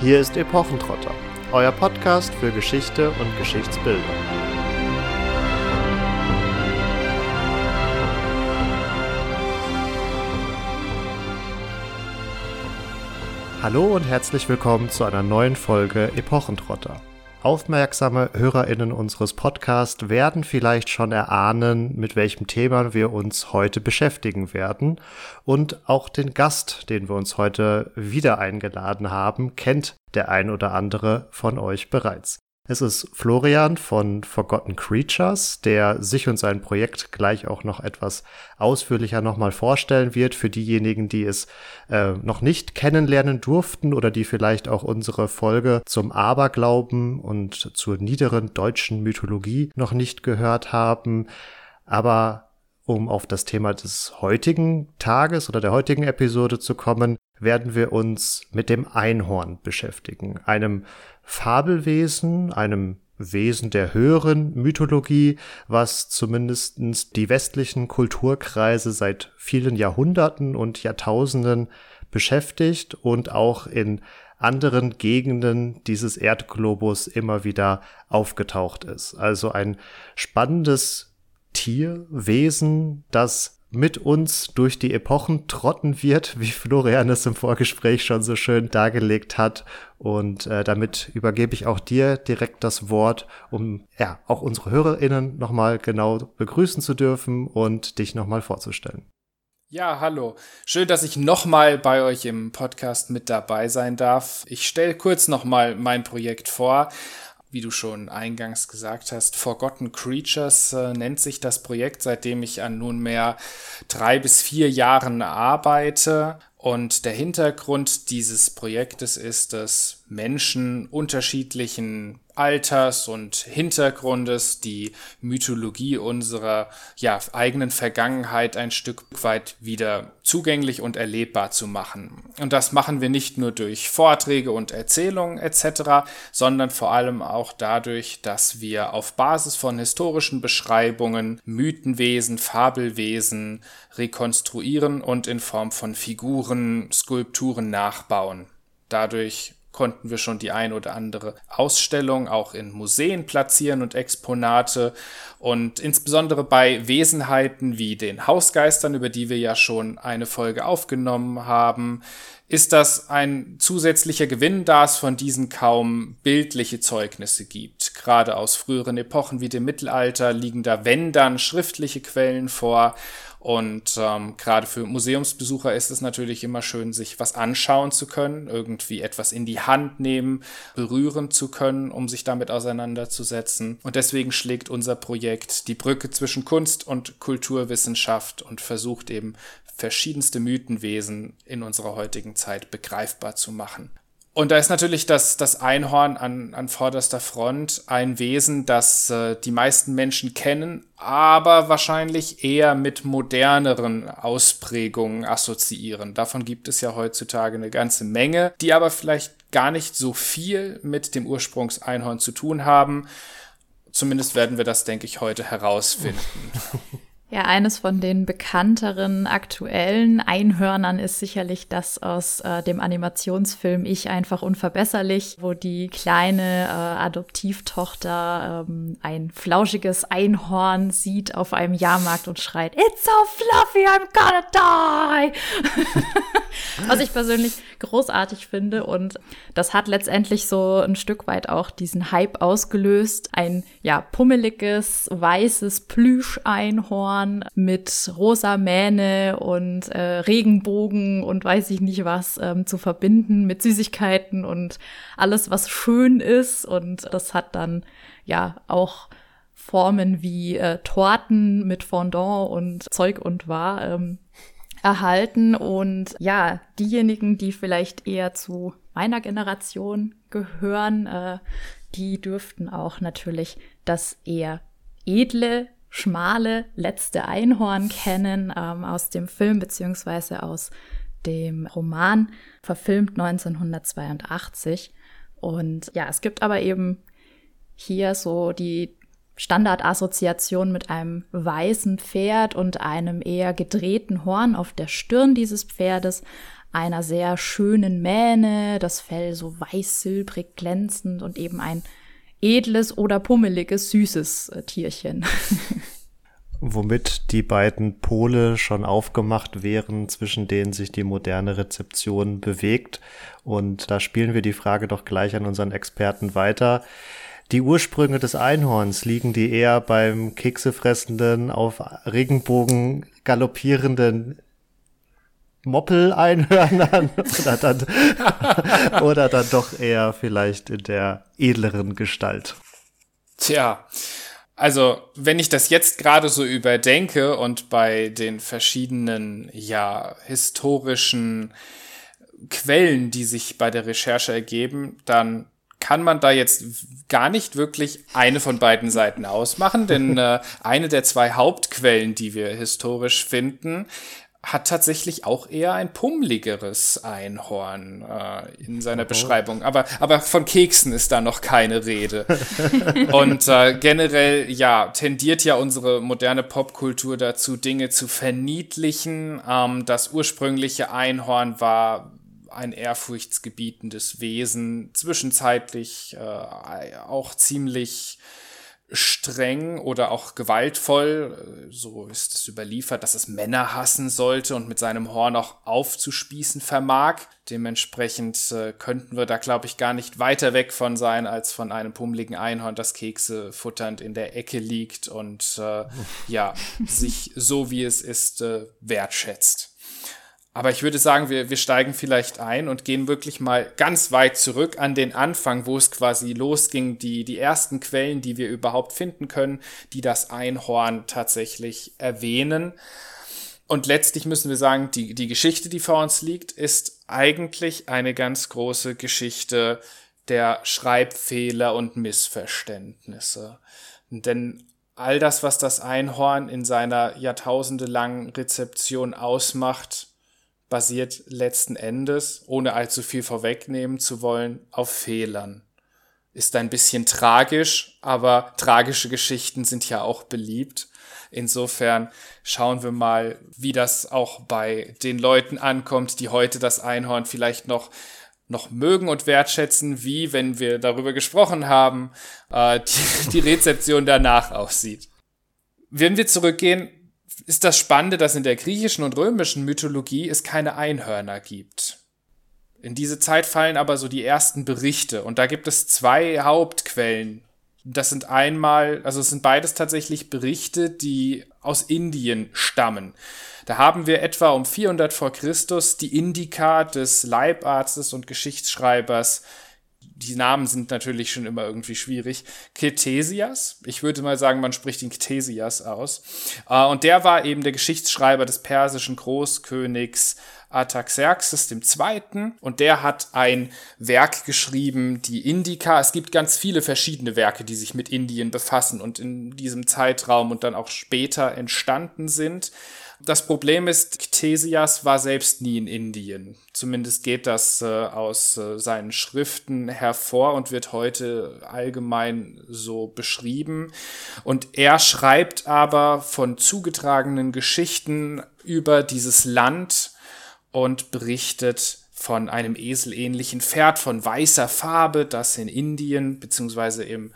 Hier ist Epochentrotter, euer Podcast für Geschichte und Geschichtsbildung. Hallo und herzlich willkommen zu einer neuen Folge Epochentrotter. Aufmerksame HörerInnen unseres Podcasts werden vielleicht schon erahnen, mit welchem Thema wir uns heute beschäftigen werden. Und auch den Gast, den wir uns heute wieder eingeladen haben, kennt der ein oder andere von euch bereits. Es ist Florian von Forgotten Creatures, der sich und sein Projekt gleich auch noch etwas ausführlicher nochmal vorstellen wird für diejenigen, die es äh, noch nicht kennenlernen durften oder die vielleicht auch unsere Folge zum Aberglauben und zur niederen deutschen Mythologie noch nicht gehört haben. Aber um auf das Thema des heutigen Tages oder der heutigen Episode zu kommen, werden wir uns mit dem Einhorn beschäftigen, einem Fabelwesen, einem Wesen der höheren Mythologie, was zumindestens die westlichen Kulturkreise seit vielen Jahrhunderten und Jahrtausenden beschäftigt und auch in anderen Gegenden dieses Erdglobus immer wieder aufgetaucht ist. Also ein spannendes Tier, Wesen, das mit uns durch die Epochen trotten wird, wie Florian es im Vorgespräch schon so schön dargelegt hat. Und äh, damit übergebe ich auch dir direkt das Wort, um ja auch unsere HörerInnen nochmal genau begrüßen zu dürfen und dich nochmal vorzustellen. Ja, hallo. Schön, dass ich nochmal bei euch im Podcast mit dabei sein darf. Ich stelle kurz nochmal mein Projekt vor wie du schon eingangs gesagt hast, Forgotten Creatures äh, nennt sich das Projekt, seitdem ich an nunmehr drei bis vier Jahren arbeite. Und der Hintergrund dieses Projektes ist, dass Menschen unterschiedlichen Alters und Hintergrundes die Mythologie unserer ja, eigenen Vergangenheit ein Stück weit wieder zugänglich und erlebbar zu machen. Und das machen wir nicht nur durch Vorträge und Erzählungen etc., sondern vor allem auch dadurch, dass wir auf Basis von historischen Beschreibungen Mythenwesen, Fabelwesen rekonstruieren und in Form von Figuren, Skulpturen nachbauen. Dadurch konnten wir schon die ein oder andere Ausstellung auch in Museen platzieren und Exponate. Und insbesondere bei Wesenheiten wie den Hausgeistern, über die wir ja schon eine Folge aufgenommen haben, ist das ein zusätzlicher Gewinn, da es von diesen kaum bildliche Zeugnisse gibt. Gerade aus früheren Epochen wie dem Mittelalter liegen da, wenn dann, schriftliche Quellen vor. Und ähm, gerade für Museumsbesucher ist es natürlich immer schön, sich was anschauen zu können, irgendwie etwas in die Hand nehmen, berühren zu können, um sich damit auseinanderzusetzen. Und deswegen schlägt unser Projekt die Brücke zwischen Kunst und Kulturwissenschaft und versucht eben verschiedenste Mythenwesen in unserer heutigen Zeit begreifbar zu machen. Und da ist natürlich das, das Einhorn an, an vorderster Front ein Wesen, das äh, die meisten Menschen kennen, aber wahrscheinlich eher mit moderneren Ausprägungen assoziieren. Davon gibt es ja heutzutage eine ganze Menge, die aber vielleicht gar nicht so viel mit dem Ursprungseinhorn zu tun haben. Zumindest werden wir das, denke ich, heute herausfinden. Ja, eines von den bekannteren aktuellen Einhörnern ist sicherlich das aus äh, dem Animationsfilm Ich einfach unverbesserlich, wo die kleine äh, Adoptivtochter ähm, ein flauschiges Einhorn sieht auf einem Jahrmarkt und schreit, It's so fluffy, I'm gonna die! Was ich persönlich großartig finde und das hat letztendlich so ein Stück weit auch diesen Hype ausgelöst. Ein ja pummeliges, weißes Plüscheinhorn mit rosa Mähne und äh, Regenbogen und weiß ich nicht was ähm, zu verbinden mit Süßigkeiten und alles, was schön ist. Und das hat dann ja auch Formen wie äh, Torten mit Fondant und Zeug und war ähm, erhalten. Und ja, diejenigen, die vielleicht eher zu meiner Generation gehören, äh, die dürften auch natürlich das eher edle schmale letzte Einhorn kennen ähm, aus dem Film beziehungsweise aus dem Roman, verfilmt 1982. Und ja, es gibt aber eben hier so die Standardassoziation mit einem weißen Pferd und einem eher gedrehten Horn auf der Stirn dieses Pferdes. einer sehr schönen Mähne, das Fell so weiß-silbrig glänzend und eben ein edles oder pummeliges, süßes äh, Tierchen. Womit die beiden Pole schon aufgemacht wären, zwischen denen sich die moderne Rezeption bewegt. Und da spielen wir die Frage doch gleich an unseren Experten weiter. Die Ursprünge des Einhorns liegen die eher beim keksefressenden, auf Regenbogen galoppierenden Moppel-Einhörnern oder dann, oder dann doch eher vielleicht in der edleren Gestalt. Tja, also wenn ich das jetzt gerade so überdenke und bei den verschiedenen, ja, historischen Quellen, die sich bei der Recherche ergeben, dann kann man da jetzt gar nicht wirklich eine von beiden Seiten ausmachen, denn äh, eine der zwei Hauptquellen, die wir historisch finden, hat tatsächlich auch eher ein pummeligeres Einhorn äh, in seiner. Beschreibung. Aber, aber von Keksen ist da noch keine Rede. Und äh, generell, ja, tendiert ja unsere moderne Popkultur dazu, Dinge zu verniedlichen. Ähm, das ursprüngliche Einhorn war ein ehrfurchtsgebietendes Wesen, zwischenzeitlich äh, auch ziemlich streng oder auch gewaltvoll, so ist es überliefert, dass es Männer hassen sollte und mit seinem Horn auch aufzuspießen vermag. Dementsprechend äh, könnten wir da, glaube ich, gar nicht weiter weg von sein, als von einem pummeligen Einhorn, das Kekse futternd in der Ecke liegt und äh, ja, sich so wie es ist, äh, wertschätzt. Aber ich würde sagen, wir, wir steigen vielleicht ein und gehen wirklich mal ganz weit zurück an den Anfang, wo es quasi losging, die, die ersten Quellen, die wir überhaupt finden können, die das Einhorn tatsächlich erwähnen. Und letztlich müssen wir sagen, die, die Geschichte, die vor uns liegt, ist eigentlich eine ganz große Geschichte der Schreibfehler und Missverständnisse. Denn all das, was das Einhorn in seiner jahrtausendelangen Rezeption ausmacht, basiert letzten Endes, ohne allzu viel vorwegnehmen zu wollen, auf Fehlern. Ist ein bisschen tragisch, aber tragische Geschichten sind ja auch beliebt. Insofern schauen wir mal, wie das auch bei den Leuten ankommt, die heute das Einhorn vielleicht noch noch mögen und wertschätzen, wie, wenn wir darüber gesprochen haben, äh, die, die Rezeption danach aussieht. Wenn wir zurückgehen ist das Spannende, dass in der griechischen und römischen Mythologie es keine Einhörner gibt. In diese Zeit fallen aber so die ersten Berichte und da gibt es zwei Hauptquellen. Das sind einmal, also es sind beides tatsächlich Berichte, die aus Indien stammen. Da haben wir etwa um 400 vor Christus die Indika des Leibarztes und Geschichtsschreibers die Namen sind natürlich schon immer irgendwie schwierig. Ketesias, ich würde mal sagen, man spricht ihn Ketesias aus. Äh, und der war eben der Geschichtsschreiber des persischen Großkönigs Artaxerxes II. Und der hat ein Werk geschrieben, die Indika. Es gibt ganz viele verschiedene Werke, die sich mit Indien befassen und in diesem Zeitraum und dann auch später entstanden sind. Das Problem ist, Ctesias war selbst nie in Indien. Zumindest geht das äh, aus äh, seinen Schriften hervor und wird heute allgemein so beschrieben. Und er schreibt aber von zugetragenen Geschichten über dieses Land und berichtet von einem eselähnlichen Pferd von weißer Farbe, das in Indien beziehungsweise im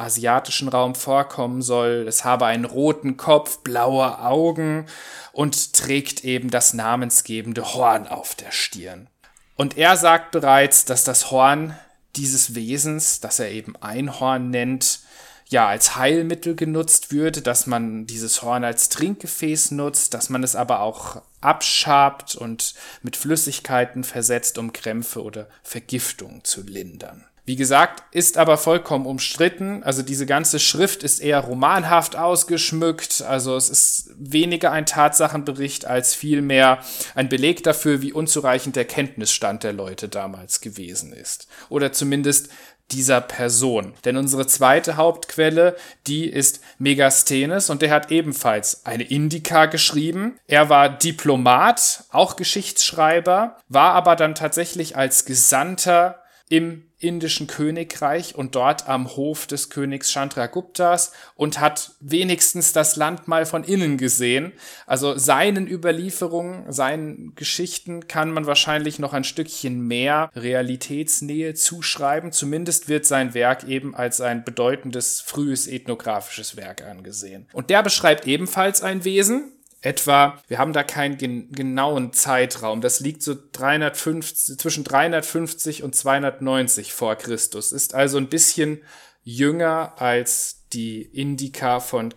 asiatischen Raum vorkommen soll. Es habe einen roten Kopf, blaue Augen und trägt eben das namensgebende Horn auf der Stirn. Und er sagt bereits, dass das Horn dieses Wesens, das er eben Einhorn nennt, ja als Heilmittel genutzt würde, dass man dieses Horn als Trinkgefäß nutzt, dass man es aber auch abschabt und mit Flüssigkeiten versetzt, um Krämpfe oder Vergiftung zu lindern. Wie gesagt, ist aber vollkommen umstritten. Also diese ganze Schrift ist eher romanhaft ausgeschmückt. Also es ist weniger ein Tatsachenbericht als vielmehr ein Beleg dafür, wie unzureichend der Kenntnisstand der Leute damals gewesen ist. Oder zumindest dieser Person. Denn unsere zweite Hauptquelle, die ist Megasthenes und der hat ebenfalls eine Indika geschrieben. Er war Diplomat, auch Geschichtsschreiber, war aber dann tatsächlich als Gesandter im indischen Königreich und dort am Hof des Königs Chandraguptas und hat wenigstens das Land mal von innen gesehen. Also seinen Überlieferungen, seinen Geschichten kann man wahrscheinlich noch ein Stückchen mehr Realitätsnähe zuschreiben. Zumindest wird sein Werk eben als ein bedeutendes frühes ethnografisches Werk angesehen. Und der beschreibt ebenfalls ein Wesen, etwa, wir haben da keinen gen genauen Zeitraum, das liegt so 350, zwischen 350 und 290 vor Christus, ist also ein bisschen jünger als die Indika von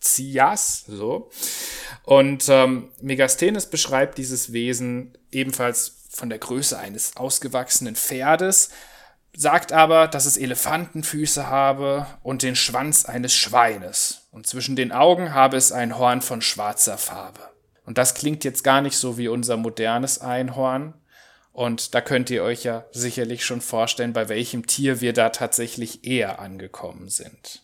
Xias, so. Und ähm, Megasthenes beschreibt dieses Wesen ebenfalls von der Größe eines ausgewachsenen Pferdes, sagt aber, dass es Elefantenfüße habe und den Schwanz eines Schweines. Und zwischen den Augen habe es ein Horn von schwarzer Farbe. Und das klingt jetzt gar nicht so wie unser modernes Einhorn. Und da könnt ihr euch ja sicherlich schon vorstellen, bei welchem Tier wir da tatsächlich eher angekommen sind.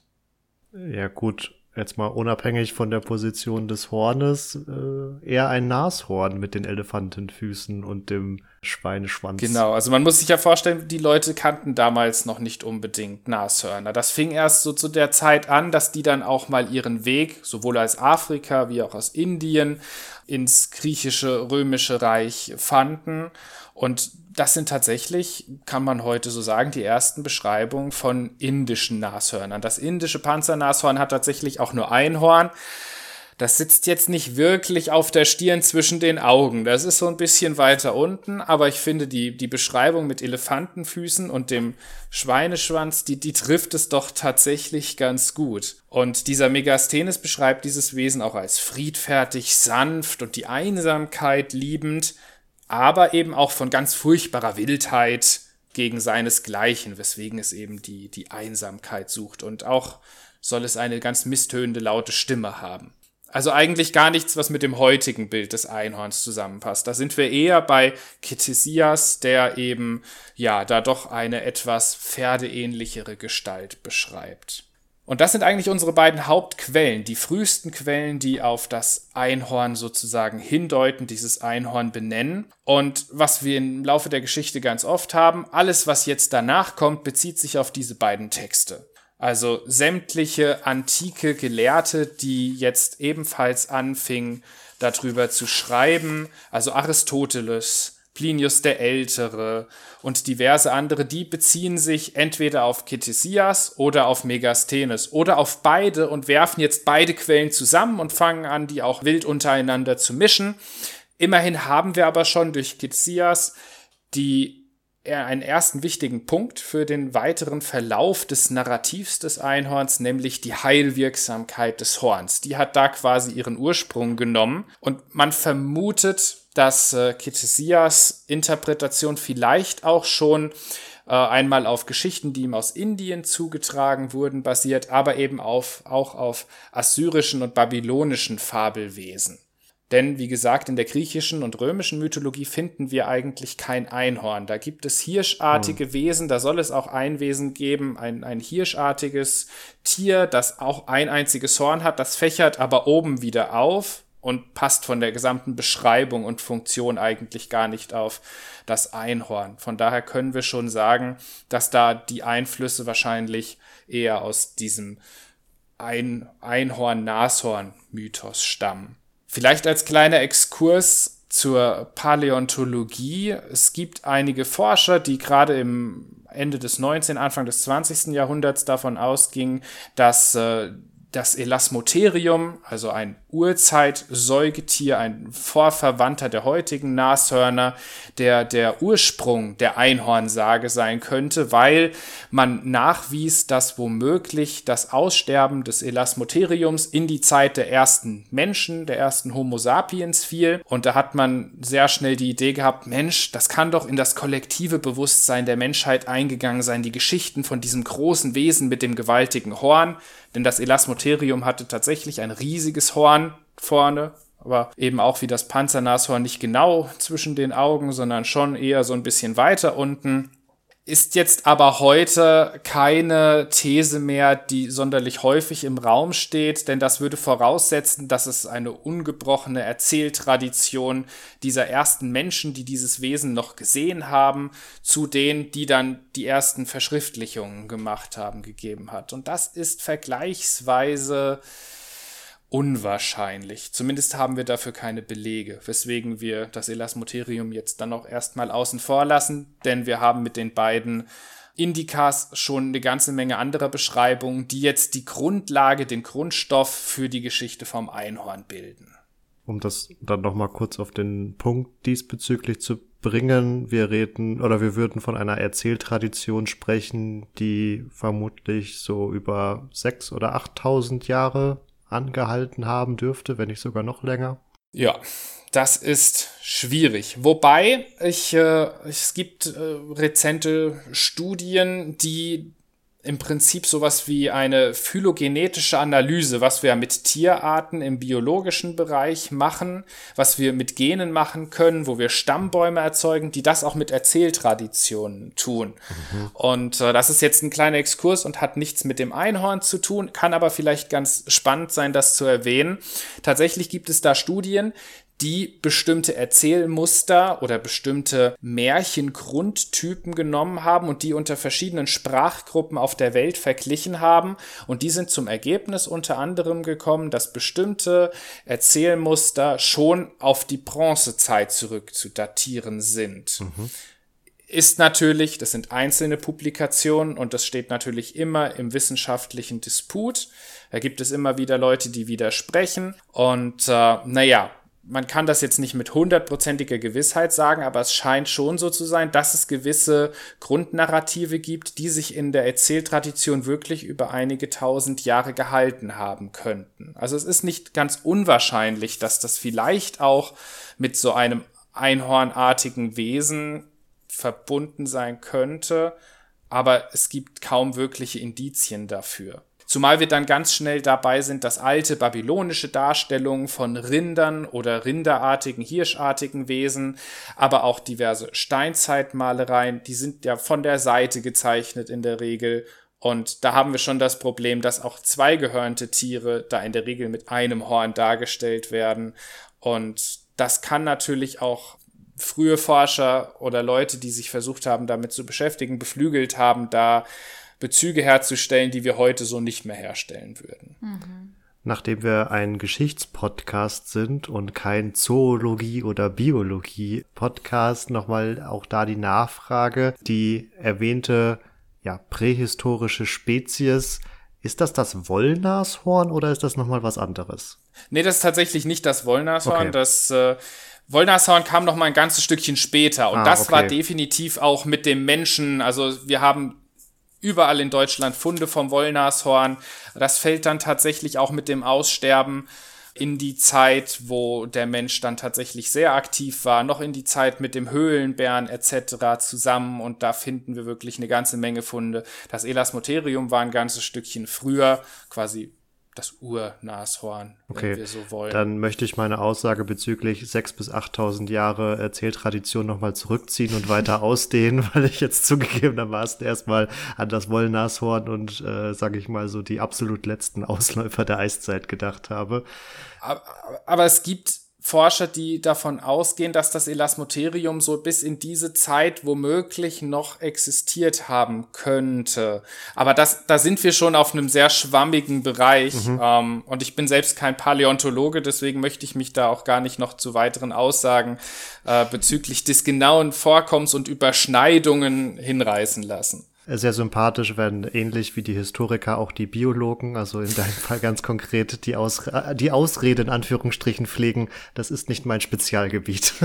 Ja gut, jetzt mal unabhängig von der Position des Hornes, äh, eher ein Nashorn mit den Elefantenfüßen und dem Schweineschwanz. Genau, also man muss sich ja vorstellen, die Leute kannten damals noch nicht unbedingt Nashörner. Das fing erst so zu der Zeit an, dass die dann auch mal ihren Weg, sowohl aus Afrika wie auch aus Indien, ins griechische, römische Reich fanden. Und das sind tatsächlich, kann man heute so sagen, die ersten Beschreibungen von indischen Nashörnern. Das indische Panzernashorn hat tatsächlich auch nur ein Horn. Das sitzt jetzt nicht wirklich auf der Stirn zwischen den Augen. Das ist so ein bisschen weiter unten, aber ich finde die, die Beschreibung mit Elefantenfüßen und dem Schweineschwanz, die, die trifft es doch tatsächlich ganz gut. Und dieser Megasthenes beschreibt dieses Wesen auch als friedfertig, sanft und die Einsamkeit liebend, aber eben auch von ganz furchtbarer Wildheit gegen seinesgleichen, weswegen es eben die, die Einsamkeit sucht und auch soll es eine ganz misstönende laute Stimme haben. Also eigentlich gar nichts, was mit dem heutigen Bild des Einhorns zusammenpasst. Da sind wir eher bei Kitesias, der eben, ja, da doch eine etwas pferdeähnlichere Gestalt beschreibt. Und das sind eigentlich unsere beiden Hauptquellen, die frühesten Quellen, die auf das Einhorn sozusagen hindeuten, dieses Einhorn benennen. Und was wir im Laufe der Geschichte ganz oft haben, alles, was jetzt danach kommt, bezieht sich auf diese beiden Texte. Also sämtliche antike Gelehrte, die jetzt ebenfalls anfingen, darüber zu schreiben, also Aristoteles, Plinius der Ältere und diverse andere, die beziehen sich entweder auf Ketesias oder auf Megasthenes oder auf beide und werfen jetzt beide Quellen zusammen und fangen an, die auch wild untereinander zu mischen. Immerhin haben wir aber schon durch Ketesias die einen ersten wichtigen Punkt für den weiteren Verlauf des Narrativs des Einhorns, nämlich die Heilwirksamkeit des Horns. Die hat da quasi ihren Ursprung genommen und man vermutet, dass äh, Kitesias Interpretation vielleicht auch schon äh, einmal auf Geschichten, die ihm aus Indien zugetragen wurden, basiert, aber eben auf, auch auf assyrischen und babylonischen Fabelwesen. Denn, wie gesagt, in der griechischen und römischen Mythologie finden wir eigentlich kein Einhorn. Da gibt es hirschartige hm. Wesen, da soll es auch ein Wesen geben, ein, ein hirschartiges Tier, das auch ein einziges Horn hat, das fächert aber oben wieder auf und passt von der gesamten Beschreibung und Funktion eigentlich gar nicht auf das Einhorn. Von daher können wir schon sagen, dass da die Einflüsse wahrscheinlich eher aus diesem ein Einhorn-Nashorn-Mythos stammen. Vielleicht als kleiner Exkurs zur Paläontologie. Es gibt einige Forscher, die gerade im Ende des 19., Anfang des 20. Jahrhunderts davon ausgingen, dass äh, das Elasmotherium, also ein Urzeitsäugetier, ein Vorverwandter der heutigen Nashörner, der der Ursprung der Einhornsage sein könnte, weil man nachwies, dass womöglich das Aussterben des Elasmotheriums in die Zeit der ersten Menschen, der ersten Homo sapiens fiel. Und da hat man sehr schnell die Idee gehabt, Mensch, das kann doch in das kollektive Bewusstsein der Menschheit eingegangen sein, die Geschichten von diesem großen Wesen mit dem gewaltigen Horn, denn das Elasmotherium hatte tatsächlich ein riesiges Horn vorne, aber eben auch wie das Panzernashorn nicht genau zwischen den Augen, sondern schon eher so ein bisschen weiter unten. ist jetzt aber heute keine These mehr, die sonderlich häufig im Raum steht, denn das würde voraussetzen, dass es eine ungebrochene Erzähltradition dieser ersten Menschen, die dieses Wesen noch gesehen haben, zu denen, die dann die ersten Verschriftlichungen gemacht haben, gegeben hat. Und das ist vergleichsweise unwahrscheinlich. Zumindest haben wir dafür keine Belege, weswegen wir das Elasmoterium jetzt dann auch erstmal außen vor lassen, denn wir haben mit den beiden Indikas schon eine ganze Menge anderer Beschreibungen, die jetzt die Grundlage, den Grundstoff für die Geschichte vom Einhorn bilden. Um das dann nochmal kurz auf den Punkt diesbezüglich zu bringen, wir reden oder wir würden von einer Erzähltradition sprechen, die vermutlich so über sechs oder achttausend Jahre angehalten haben dürfte, wenn nicht sogar noch länger. Ja, das ist schwierig. Wobei ich, äh, es gibt äh, rezente Studien, die im Prinzip sowas wie eine phylogenetische Analyse, was wir mit Tierarten im biologischen Bereich machen, was wir mit Genen machen können, wo wir Stammbäume erzeugen, die das auch mit Erzähltraditionen tun. Mhm. Und äh, das ist jetzt ein kleiner Exkurs und hat nichts mit dem Einhorn zu tun, kann aber vielleicht ganz spannend sein, das zu erwähnen. Tatsächlich gibt es da Studien, die bestimmte Erzählmuster oder bestimmte Märchengrundtypen genommen haben und die unter verschiedenen Sprachgruppen auf der Welt verglichen haben. Und die sind zum Ergebnis unter anderem gekommen, dass bestimmte Erzählmuster schon auf die Bronzezeit zurückzudatieren sind. Mhm ist natürlich, das sind einzelne Publikationen und das steht natürlich immer im wissenschaftlichen Disput. Da gibt es immer wieder Leute, die widersprechen. Und äh, naja, man kann das jetzt nicht mit hundertprozentiger Gewissheit sagen, aber es scheint schon so zu sein, dass es gewisse Grundnarrative gibt, die sich in der Erzähltradition wirklich über einige tausend Jahre gehalten haben könnten. Also es ist nicht ganz unwahrscheinlich, dass das vielleicht auch mit so einem einhornartigen Wesen verbunden sein könnte, aber es gibt kaum wirkliche Indizien dafür. Zumal wir dann ganz schnell dabei sind, dass alte babylonische Darstellungen von Rindern oder rinderartigen, hirschartigen Wesen, aber auch diverse Steinzeitmalereien, die sind ja von der Seite gezeichnet in der Regel. Und da haben wir schon das Problem, dass auch zwei gehörnte Tiere da in der Regel mit einem Horn dargestellt werden. Und das kann natürlich auch frühe Forscher oder Leute, die sich versucht haben, damit zu beschäftigen, beflügelt haben, da Bezüge herzustellen, die wir heute so nicht mehr herstellen würden. Mhm. Nachdem wir ein Geschichtspodcast sind und kein Zoologie- oder Biologie-Podcast, nochmal auch da die Nachfrage. Die erwähnte ja, prähistorische Spezies, ist das das Wollnashorn oder ist das nochmal was anderes? Nee, das ist tatsächlich nicht das Wollnashorn. Okay. Das äh, Wollnashorn kam noch mal ein ganzes Stückchen später und ah, das okay. war definitiv auch mit dem Menschen, also wir haben überall in Deutschland Funde vom Wollnashorn. Das fällt dann tatsächlich auch mit dem Aussterben in die Zeit, wo der Mensch dann tatsächlich sehr aktiv war, noch in die Zeit mit dem Höhlenbären etc. zusammen und da finden wir wirklich eine ganze Menge Funde. Das Elasmoterium war ein ganzes Stückchen früher, quasi das Urnashorn, okay. wenn wir so wollen. Dann möchte ich meine Aussage bezüglich 6.000 bis 8.000 Jahre Erzähltradition nochmal zurückziehen und weiter ausdehnen, weil ich jetzt zugegebenermaßen erstmal an das Wollnashorn und, äh, sage ich mal, so die absolut letzten Ausläufer der Eiszeit gedacht habe. Aber, aber es gibt Forscher, die davon ausgehen, dass das Elasmoterium so bis in diese Zeit womöglich noch existiert haben könnte. Aber das, da sind wir schon auf einem sehr schwammigen Bereich. Mhm. Ähm, und ich bin selbst kein Paläontologe, deswegen möchte ich mich da auch gar nicht noch zu weiteren Aussagen äh, bezüglich des genauen Vorkommens und Überschneidungen hinreißen lassen sehr sympathisch, wenn ähnlich wie die Historiker auch die Biologen, also in deinem Fall ganz konkret, die, Aus die Ausrede in Anführungsstrichen pflegen, das ist nicht mein Spezialgebiet.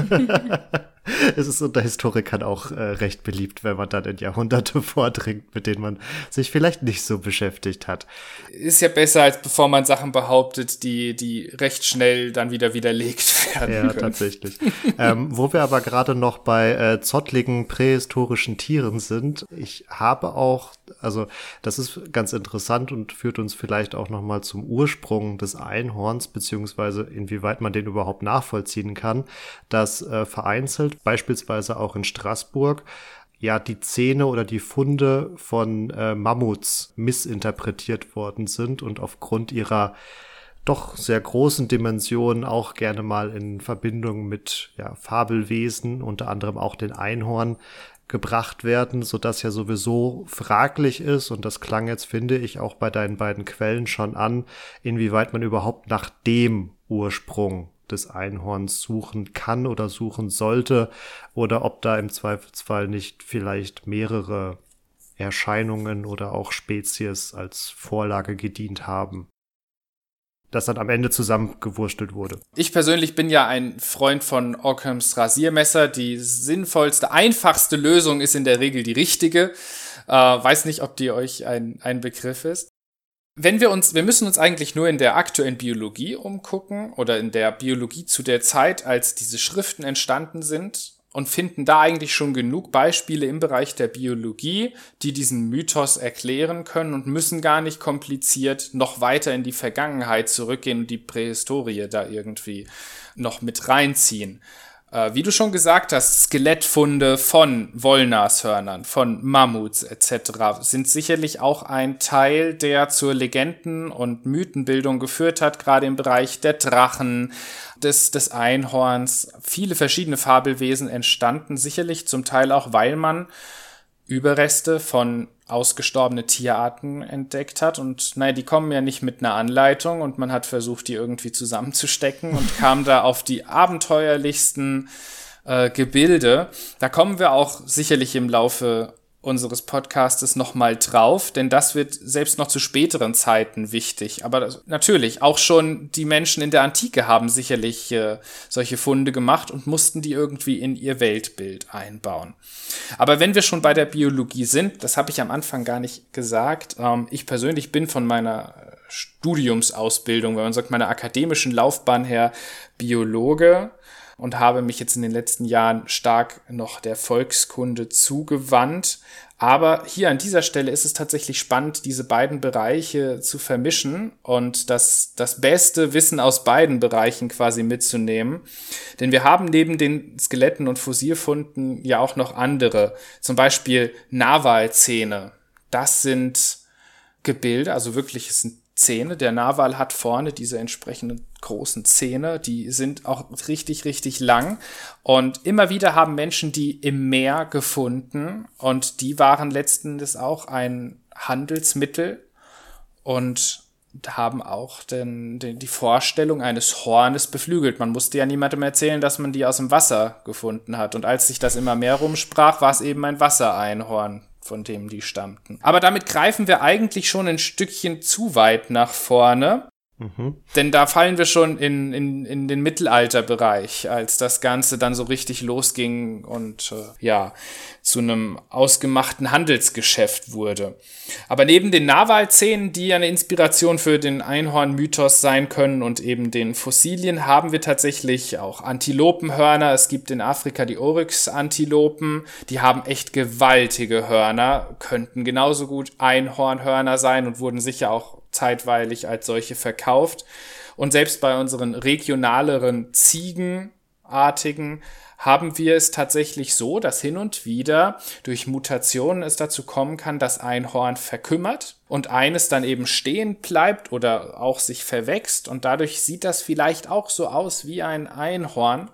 es ist unter Historikern auch äh, recht beliebt, wenn man dann in Jahrhunderte vordringt, mit denen man sich vielleicht nicht so beschäftigt hat. Ist ja besser, als bevor man Sachen behauptet, die, die recht schnell dann wieder widerlegt werden. Ja, können. tatsächlich. ähm, wo wir aber gerade noch bei äh, zottligen prähistorischen Tieren sind, ich habe auch, also das ist ganz interessant und führt uns vielleicht auch nochmal zum Ursprung des Einhorns, beziehungsweise inwieweit man den überhaupt nachvollziehen kann, dass äh, vereinzelt beispielsweise auch in Straßburg ja die Zähne oder die Funde von äh, Mammuts missinterpretiert worden sind und aufgrund ihrer doch sehr großen Dimensionen auch gerne mal in Verbindung mit ja, Fabelwesen, unter anderem auch den Einhorn, gebracht werden, so dass ja sowieso fraglich ist, und das klang jetzt, finde ich, auch bei deinen beiden Quellen schon an, inwieweit man überhaupt nach dem Ursprung des Einhorns suchen kann oder suchen sollte, oder ob da im Zweifelsfall nicht vielleicht mehrere Erscheinungen oder auch Spezies als Vorlage gedient haben das dann am Ende zusammengewurstelt wurde. Ich persönlich bin ja ein Freund von Ockhams Rasiermesser. Die sinnvollste, einfachste Lösung ist in der Regel die richtige. Äh, weiß nicht, ob die euch ein, ein Begriff ist. Wenn wir uns, wir müssen uns eigentlich nur in der aktuellen Biologie umgucken oder in der Biologie zu der Zeit, als diese Schriften entstanden sind und finden da eigentlich schon genug Beispiele im Bereich der Biologie, die diesen Mythos erklären können und müssen gar nicht kompliziert noch weiter in die Vergangenheit zurückgehen und die Prähistorie da irgendwie noch mit reinziehen. Äh, wie du schon gesagt hast, Skelettfunde von Wollnashörnern, von Mammuts etc. sind sicherlich auch ein Teil, der zur Legenden- und Mythenbildung geführt hat, gerade im Bereich der Drachen, des, des Einhorns. Viele verschiedene Fabelwesen entstanden, sicherlich zum Teil auch, weil man Überreste von ausgestorbene Tierarten entdeckt hat. Und naja, die kommen ja nicht mit einer Anleitung und man hat versucht, die irgendwie zusammenzustecken und kam da auf die abenteuerlichsten äh, Gebilde. Da kommen wir auch sicherlich im Laufe unseres Podcastes nochmal drauf, denn das wird selbst noch zu späteren Zeiten wichtig. Aber das, natürlich, auch schon die Menschen in der Antike haben sicherlich äh, solche Funde gemacht und mussten die irgendwie in ihr Weltbild einbauen. Aber wenn wir schon bei der Biologie sind, das habe ich am Anfang gar nicht gesagt, ähm, ich persönlich bin von meiner Studiumsausbildung, wenn man sagt, meiner akademischen Laufbahn her Biologe und habe mich jetzt in den letzten Jahren stark noch der Volkskunde zugewandt. Aber hier an dieser Stelle ist es tatsächlich spannend, diese beiden Bereiche zu vermischen und das, das beste Wissen aus beiden Bereichen quasi mitzunehmen. Denn wir haben neben den Skeletten und Fossilfunden ja auch noch andere. Zum Beispiel Narwalzähne. Das sind Gebilde, also wirklich, es sind Zähne. Der Narwal hat vorne diese entsprechenden großen Zähne, die sind auch richtig, richtig lang. Und immer wieder haben Menschen die im Meer gefunden und die waren letzten Endes auch ein Handelsmittel und haben auch den, den, die Vorstellung eines Hornes beflügelt. Man musste ja niemandem erzählen, dass man die aus dem Wasser gefunden hat. Und als sich das immer mehr rumsprach, war es eben ein Wassereinhorn von dem die stammten. Aber damit greifen wir eigentlich schon ein Stückchen zu weit nach vorne. Mhm. Denn da fallen wir schon in, in, in den Mittelalterbereich, als das Ganze dann so richtig losging und äh, ja, zu einem ausgemachten Handelsgeschäft wurde. Aber neben den Narwalzähnen, die eine Inspiration für den Einhorn-Mythos sein können und eben den Fossilien, haben wir tatsächlich auch Antilopenhörner. Es gibt in Afrika die Oryx-Antilopen, die haben echt gewaltige Hörner, könnten genauso gut Einhornhörner sein und wurden sicher auch zeitweilig als solche verkauft. Und selbst bei unseren regionaleren Ziegenartigen haben wir es tatsächlich so, dass hin und wieder durch Mutationen es dazu kommen kann, dass ein Horn verkümmert und eines dann eben stehen bleibt oder auch sich verwächst und dadurch sieht das vielleicht auch so aus wie ein Einhorn.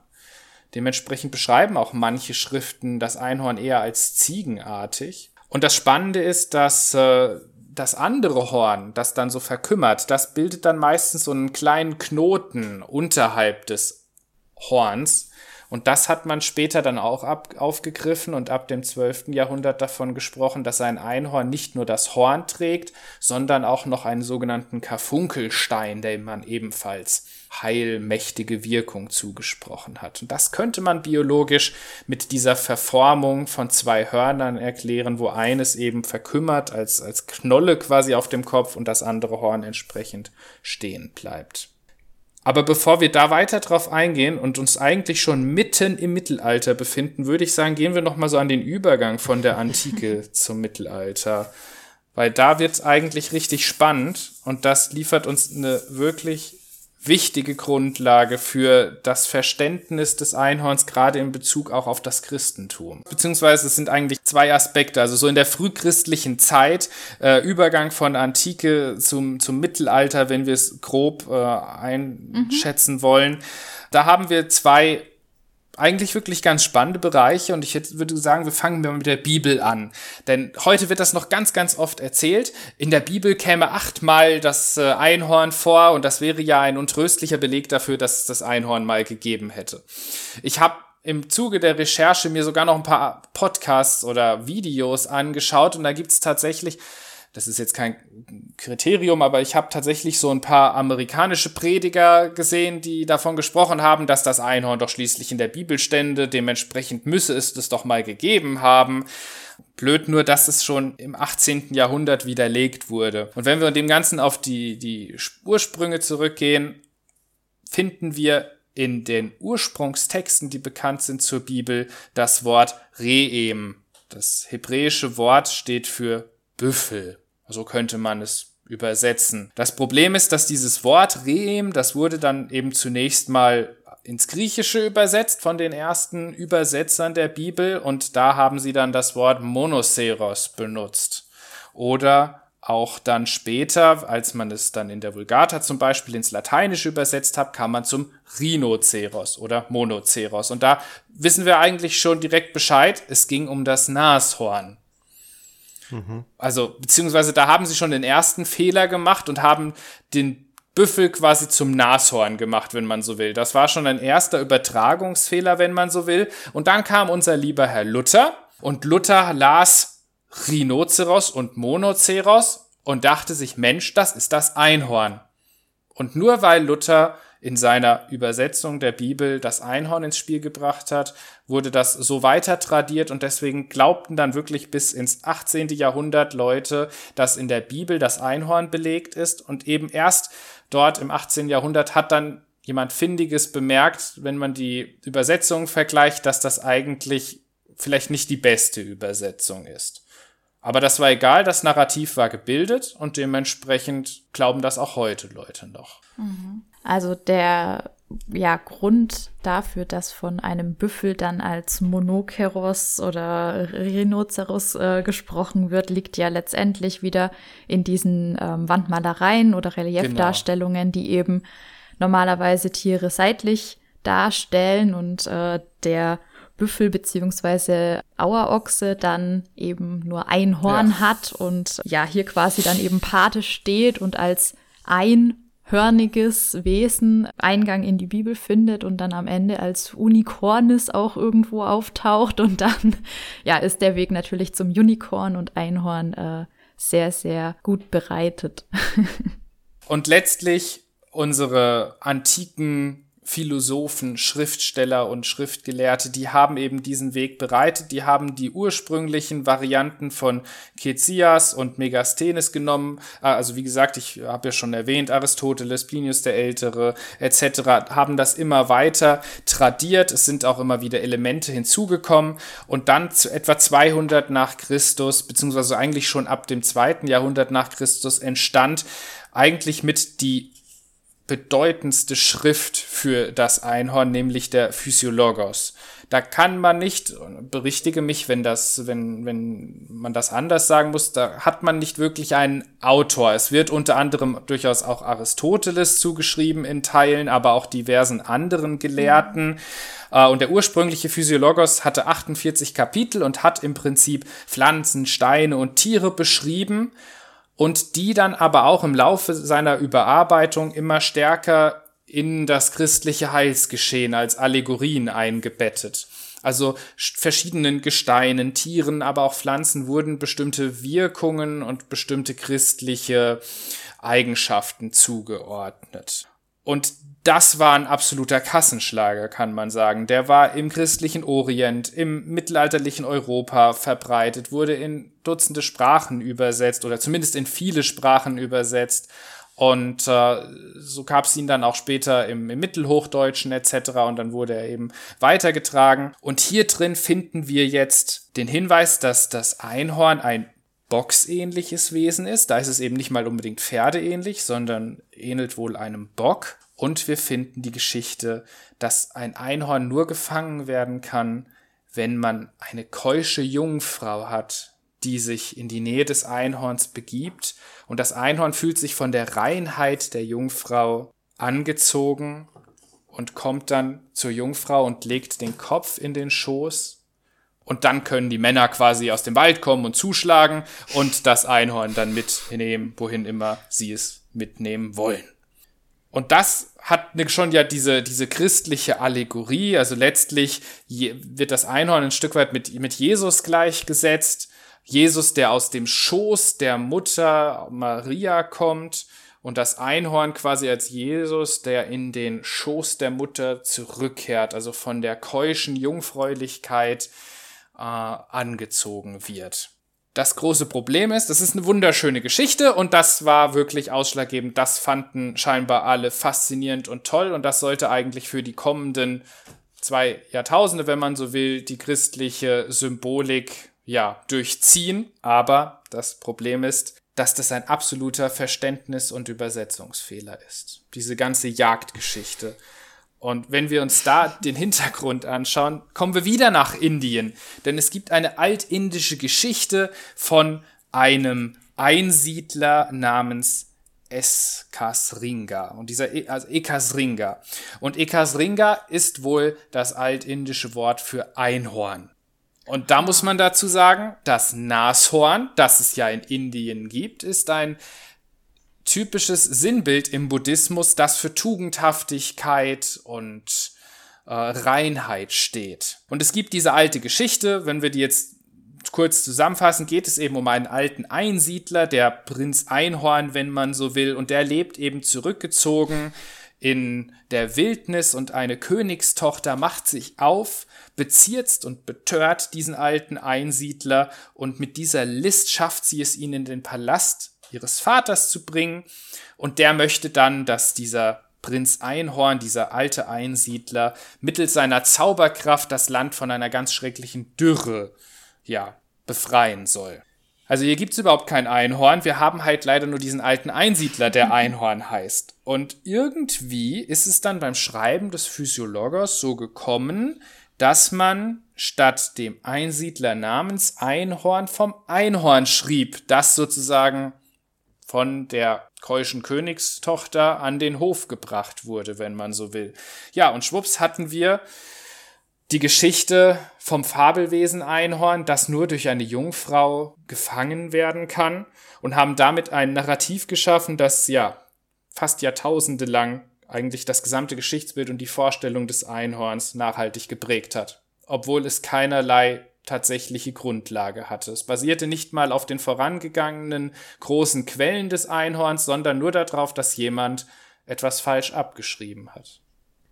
Dementsprechend beschreiben auch manche Schriften das Einhorn eher als ziegenartig. Und das Spannende ist, dass äh, das andere Horn, das dann so verkümmert, das bildet dann meistens so einen kleinen Knoten unterhalb des Horns. Und das hat man später dann auch ab, aufgegriffen und ab dem 12. Jahrhundert davon gesprochen, dass ein Einhorn nicht nur das Horn trägt, sondern auch noch einen sogenannten Karfunkelstein, den man ebenfalls heilmächtige Wirkung zugesprochen hat. Und das könnte man biologisch mit dieser Verformung von zwei Hörnern erklären, wo eines eben verkümmert als, als Knolle quasi auf dem Kopf und das andere Horn entsprechend stehen bleibt. Aber bevor wir da weiter drauf eingehen und uns eigentlich schon mitten im Mittelalter befinden, würde ich sagen, gehen wir noch mal so an den Übergang von der Antike zum Mittelalter. Weil da wird's eigentlich richtig spannend und das liefert uns eine wirklich wichtige Grundlage für das Verständnis des Einhorns, gerade in Bezug auch auf das Christentum. Beziehungsweise es sind eigentlich zwei Aspekte. Also so in der frühchristlichen Zeit, äh, Übergang von Antike zum, zum Mittelalter, wenn wir es grob äh, einschätzen mhm. wollen. Da haben wir zwei eigentlich wirklich ganz spannende Bereiche und ich würde sagen, wir fangen mal mit der Bibel an. Denn heute wird das noch ganz, ganz oft erzählt. In der Bibel käme achtmal das äh, Einhorn vor und das wäre ja ein untröstlicher Beleg dafür, dass es das Einhorn mal gegeben hätte. Ich habe im Zuge der Recherche mir sogar noch ein paar Podcasts oder Videos angeschaut und da gibt es tatsächlich das ist jetzt kein Kriterium, aber ich habe tatsächlich so ein paar amerikanische Prediger gesehen, die davon gesprochen haben, dass das Einhorn doch schließlich in der Bibel stände, dementsprechend müsse es das doch mal gegeben haben. Blöd nur, dass es schon im 18. Jahrhundert widerlegt wurde. Und wenn wir dem Ganzen auf die, die Ursprünge zurückgehen, finden wir in den Ursprungstexten, die bekannt sind zur Bibel, das Wort Reem. Das hebräische Wort steht für Büffel. So könnte man es übersetzen. Das Problem ist, dass dieses Wort Reem, das wurde dann eben zunächst mal ins Griechische übersetzt von den ersten Übersetzern der Bibel und da haben sie dann das Wort Monoceros benutzt. Oder auch dann später, als man es dann in der Vulgata zum Beispiel ins Lateinische übersetzt hat, kam man zum Rhinoceros oder Monoceros. Und da wissen wir eigentlich schon direkt Bescheid, es ging um das Nashorn. Also, beziehungsweise da haben sie schon den ersten Fehler gemacht und haben den Büffel quasi zum Nashorn gemacht, wenn man so will. Das war schon ein erster Übertragungsfehler, wenn man so will. Und dann kam unser lieber Herr Luther und Luther las Rhinoceros und Monoceros und dachte sich, Mensch, das ist das Einhorn. Und nur weil Luther in seiner Übersetzung der Bibel das Einhorn ins Spiel gebracht hat, wurde das so weiter tradiert und deswegen glaubten dann wirklich bis ins 18. Jahrhundert Leute, dass in der Bibel das Einhorn belegt ist und eben erst dort im 18. Jahrhundert hat dann jemand Findiges bemerkt, wenn man die Übersetzung vergleicht, dass das eigentlich vielleicht nicht die beste Übersetzung ist. Aber das war egal, das Narrativ war gebildet und dementsprechend glauben das auch heute Leute noch. Mhm. Also der ja, Grund dafür, dass von einem Büffel dann als Monokeros oder Rhinoceros äh, gesprochen wird, liegt ja letztendlich wieder in diesen ähm, Wandmalereien oder Reliefdarstellungen, genau. die eben normalerweise Tiere seitlich darstellen und äh, der Büffel beziehungsweise Auerochse dann eben nur ein Horn ja. hat und ja, hier quasi dann eben Pate steht und als ein hörniges Wesen Eingang in die Bibel findet und dann am Ende als Unikornis auch irgendwo auftaucht und dann ja ist der Weg natürlich zum Unicorn und Einhorn äh, sehr sehr gut bereitet. und letztlich unsere antiken Philosophen, Schriftsteller und Schriftgelehrte, die haben eben diesen Weg bereitet, die haben die ursprünglichen Varianten von Kezias und Megasthenes genommen, ah, also wie gesagt, ich habe ja schon erwähnt, Aristoteles, Plinius der Ältere etc., haben das immer weiter tradiert, es sind auch immer wieder Elemente hinzugekommen. Und dann zu etwa 200 nach Christus, beziehungsweise eigentlich schon ab dem zweiten Jahrhundert nach Christus entstand eigentlich mit die bedeutendste Schrift für das Einhorn, nämlich der Physiologos. Da kann man nicht, berichtige mich, wenn das, wenn, wenn man das anders sagen muss, da hat man nicht wirklich einen Autor. Es wird unter anderem durchaus auch Aristoteles zugeschrieben in Teilen, aber auch diversen anderen Gelehrten. Mhm. Und der ursprüngliche Physiologos hatte 48 Kapitel und hat im Prinzip Pflanzen, Steine und Tiere beschrieben und die dann aber auch im Laufe seiner Überarbeitung immer stärker in das christliche Heilsgeschehen als Allegorien eingebettet. Also verschiedenen Gesteinen, Tieren, aber auch Pflanzen wurden bestimmte Wirkungen und bestimmte christliche Eigenschaften zugeordnet. Und das war ein absoluter Kassenschlager, kann man sagen. Der war im christlichen Orient, im mittelalterlichen Europa verbreitet, wurde in Dutzende Sprachen übersetzt oder zumindest in viele Sprachen übersetzt. Und äh, so gab es ihn dann auch später im, im Mittelhochdeutschen etc. Und dann wurde er eben weitergetragen. Und hier drin finden wir jetzt den Hinweis, dass das Einhorn ein boxähnliches Wesen ist. Da ist es eben nicht mal unbedingt pferdeähnlich, sondern ähnelt wohl einem Bock. Und wir finden die Geschichte, dass ein Einhorn nur gefangen werden kann, wenn man eine keusche Jungfrau hat, die sich in die Nähe des Einhorns begibt. Und das Einhorn fühlt sich von der Reinheit der Jungfrau angezogen und kommt dann zur Jungfrau und legt den Kopf in den Schoß. Und dann können die Männer quasi aus dem Wald kommen und zuschlagen und das Einhorn dann mitnehmen, wohin immer sie es mitnehmen wollen. Und das hat schon ja diese, diese christliche Allegorie. Also letztlich wird das Einhorn ein Stück weit mit, mit Jesus gleichgesetzt. Jesus, der aus dem Schoß der Mutter Maria kommt und das Einhorn quasi als Jesus, der in den Schoß der Mutter zurückkehrt, also von der keuschen Jungfräulichkeit äh, angezogen wird. Das große Problem ist, das ist eine wunderschöne Geschichte und das war wirklich ausschlaggebend. Das fanden scheinbar alle faszinierend und toll und das sollte eigentlich für die kommenden zwei Jahrtausende, wenn man so will, die christliche Symbolik ja durchziehen. Aber das Problem ist, dass das ein absoluter Verständnis- und Übersetzungsfehler ist. Diese ganze Jagdgeschichte. Und wenn wir uns da den Hintergrund anschauen, kommen wir wieder nach Indien. Denn es gibt eine altindische Geschichte von einem Einsiedler namens Eskasringa. Und dieser, e also Ekasringa. Und Ekasringa ist wohl das altindische Wort für Einhorn. Und da muss man dazu sagen, das Nashorn, das es ja in Indien gibt, ist ein typisches Sinnbild im Buddhismus, das für Tugendhaftigkeit und äh, Reinheit steht. Und es gibt diese alte Geschichte, wenn wir die jetzt kurz zusammenfassen, geht es eben um einen alten Einsiedler, der Prinz Einhorn, wenn man so will, und der lebt eben zurückgezogen in der Wildnis und eine Königstochter macht sich auf, bezirzt und betört diesen alten Einsiedler und mit dieser List schafft sie es, ihn in den Palast ihres Vaters zu bringen. Und der möchte dann, dass dieser Prinz Einhorn, dieser alte Einsiedler, mittels seiner Zauberkraft das Land von einer ganz schrecklichen Dürre, ja, befreien soll. Also hier gibt's überhaupt kein Einhorn. Wir haben halt leider nur diesen alten Einsiedler, der Einhorn heißt. Und irgendwie ist es dann beim Schreiben des Physiologos so gekommen, dass man statt dem Einsiedler namens Einhorn vom Einhorn schrieb, das sozusagen von der keuschen Königstochter an den Hof gebracht wurde, wenn man so will. Ja, und schwupps hatten wir die Geschichte vom Fabelwesen Einhorn, das nur durch eine Jungfrau gefangen werden kann und haben damit ein Narrativ geschaffen, das ja fast Jahrtausende lang eigentlich das gesamte Geschichtsbild und die Vorstellung des Einhorns nachhaltig geprägt hat, obwohl es keinerlei tatsächliche Grundlage hatte. Es basierte nicht mal auf den vorangegangenen großen Quellen des Einhorns, sondern nur darauf, dass jemand etwas falsch abgeschrieben hat.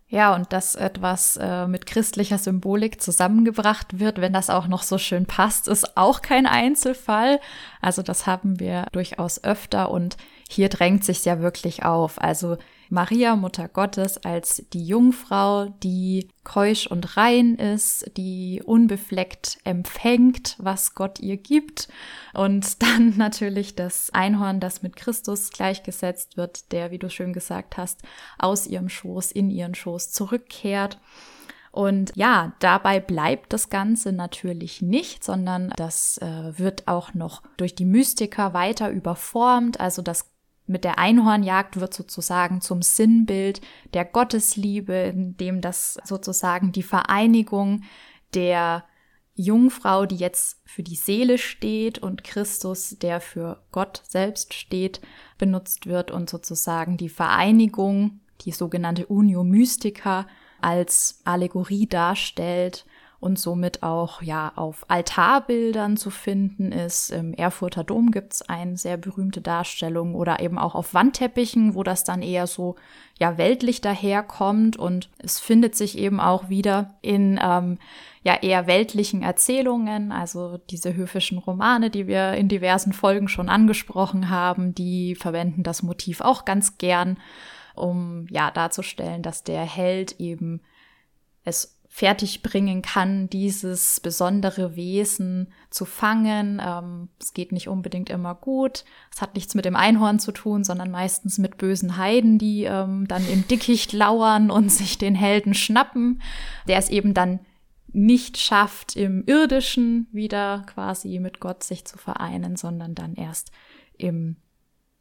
Ja, und dass etwas äh, mit christlicher Symbolik zusammengebracht wird, wenn das auch noch so schön passt, ist auch kein Einzelfall. Also das haben wir durchaus öfter und hier drängt sich ja wirklich auf. Also Maria, Mutter Gottes, als die Jungfrau, die keusch und rein ist, die unbefleckt empfängt, was Gott ihr gibt. Und dann natürlich das Einhorn, das mit Christus gleichgesetzt wird, der, wie du schön gesagt hast, aus ihrem Schoß in ihren Schoß zurückkehrt. Und ja, dabei bleibt das Ganze natürlich nicht, sondern das äh, wird auch noch durch die Mystiker weiter überformt. Also das mit der Einhornjagd wird sozusagen zum Sinnbild der Gottesliebe, in dem das sozusagen die Vereinigung der Jungfrau, die jetzt für die Seele steht und Christus, der für Gott selbst steht, benutzt wird und sozusagen die Vereinigung, die sogenannte Unio Mystica, als Allegorie darstellt und somit auch ja auf Altarbildern zu finden ist. Im Erfurter Dom gibt's eine sehr berühmte Darstellung oder eben auch auf Wandteppichen, wo das dann eher so ja weltlich daherkommt und es findet sich eben auch wieder in ähm, ja eher weltlichen Erzählungen, also diese höfischen Romane, die wir in diversen Folgen schon angesprochen haben, die verwenden das Motiv auch ganz gern, um ja darzustellen, dass der Held eben es fertigbringen kann, dieses besondere Wesen zu fangen. Ähm, es geht nicht unbedingt immer gut. Es hat nichts mit dem Einhorn zu tun, sondern meistens mit bösen Heiden, die ähm, dann im Dickicht lauern und sich den Helden schnappen, der es eben dann nicht schafft, im irdischen wieder quasi mit Gott sich zu vereinen, sondern dann erst im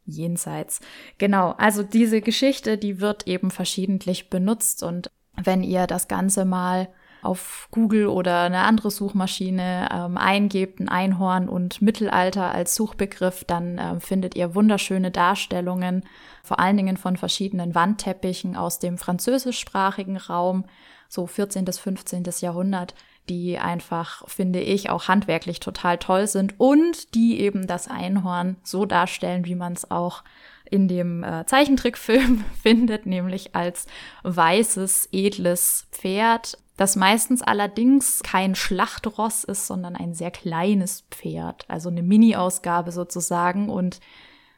Jenseits. Genau, also diese Geschichte, die wird eben verschiedentlich benutzt und wenn ihr das Ganze mal auf Google oder eine andere Suchmaschine ähm, eingebt, ein Einhorn und Mittelalter als Suchbegriff, dann ähm, findet ihr wunderschöne Darstellungen, vor allen Dingen von verschiedenen Wandteppichen aus dem französischsprachigen Raum, so 14. bis 15. Jahrhundert, die einfach, finde ich, auch handwerklich total toll sind und die eben das Einhorn so darstellen, wie man es auch in dem äh, Zeichentrickfilm findet, nämlich als weißes, edles Pferd, das meistens allerdings kein Schlachtross ist, sondern ein sehr kleines Pferd, also eine Mini-Ausgabe sozusagen. Und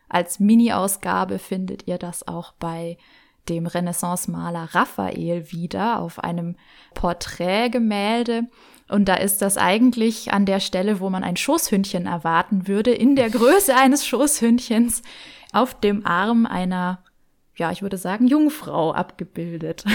als Mini-Ausgabe findet ihr das auch bei dem Renaissance-Maler Raphael wieder auf einem Porträtgemälde. Und da ist das eigentlich an der Stelle, wo man ein Schoßhündchen erwarten würde, in der Größe eines Schoßhündchens auf dem Arm einer, ja, ich würde sagen, Jungfrau abgebildet.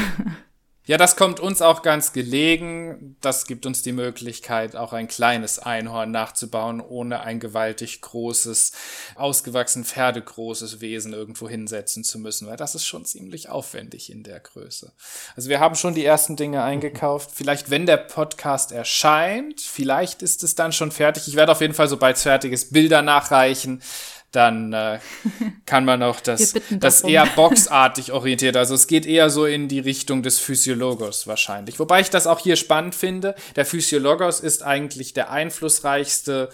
Ja, das kommt uns auch ganz gelegen. Das gibt uns die Möglichkeit, auch ein kleines Einhorn nachzubauen, ohne ein gewaltig großes, ausgewachsen pferdegroßes Wesen irgendwo hinsetzen zu müssen, weil das ist schon ziemlich aufwendig in der Größe. Also wir haben schon die ersten Dinge eingekauft. Vielleicht, wenn der Podcast erscheint, vielleicht ist es dann schon fertig. Ich werde auf jeden Fall, sobald es fertig ist, Bilder nachreichen dann äh, kann man auch das, das eher boxartig orientiert. Also es geht eher so in die Richtung des Physiologos wahrscheinlich. Wobei ich das auch hier spannend finde. Der Physiologos ist eigentlich der einflussreichste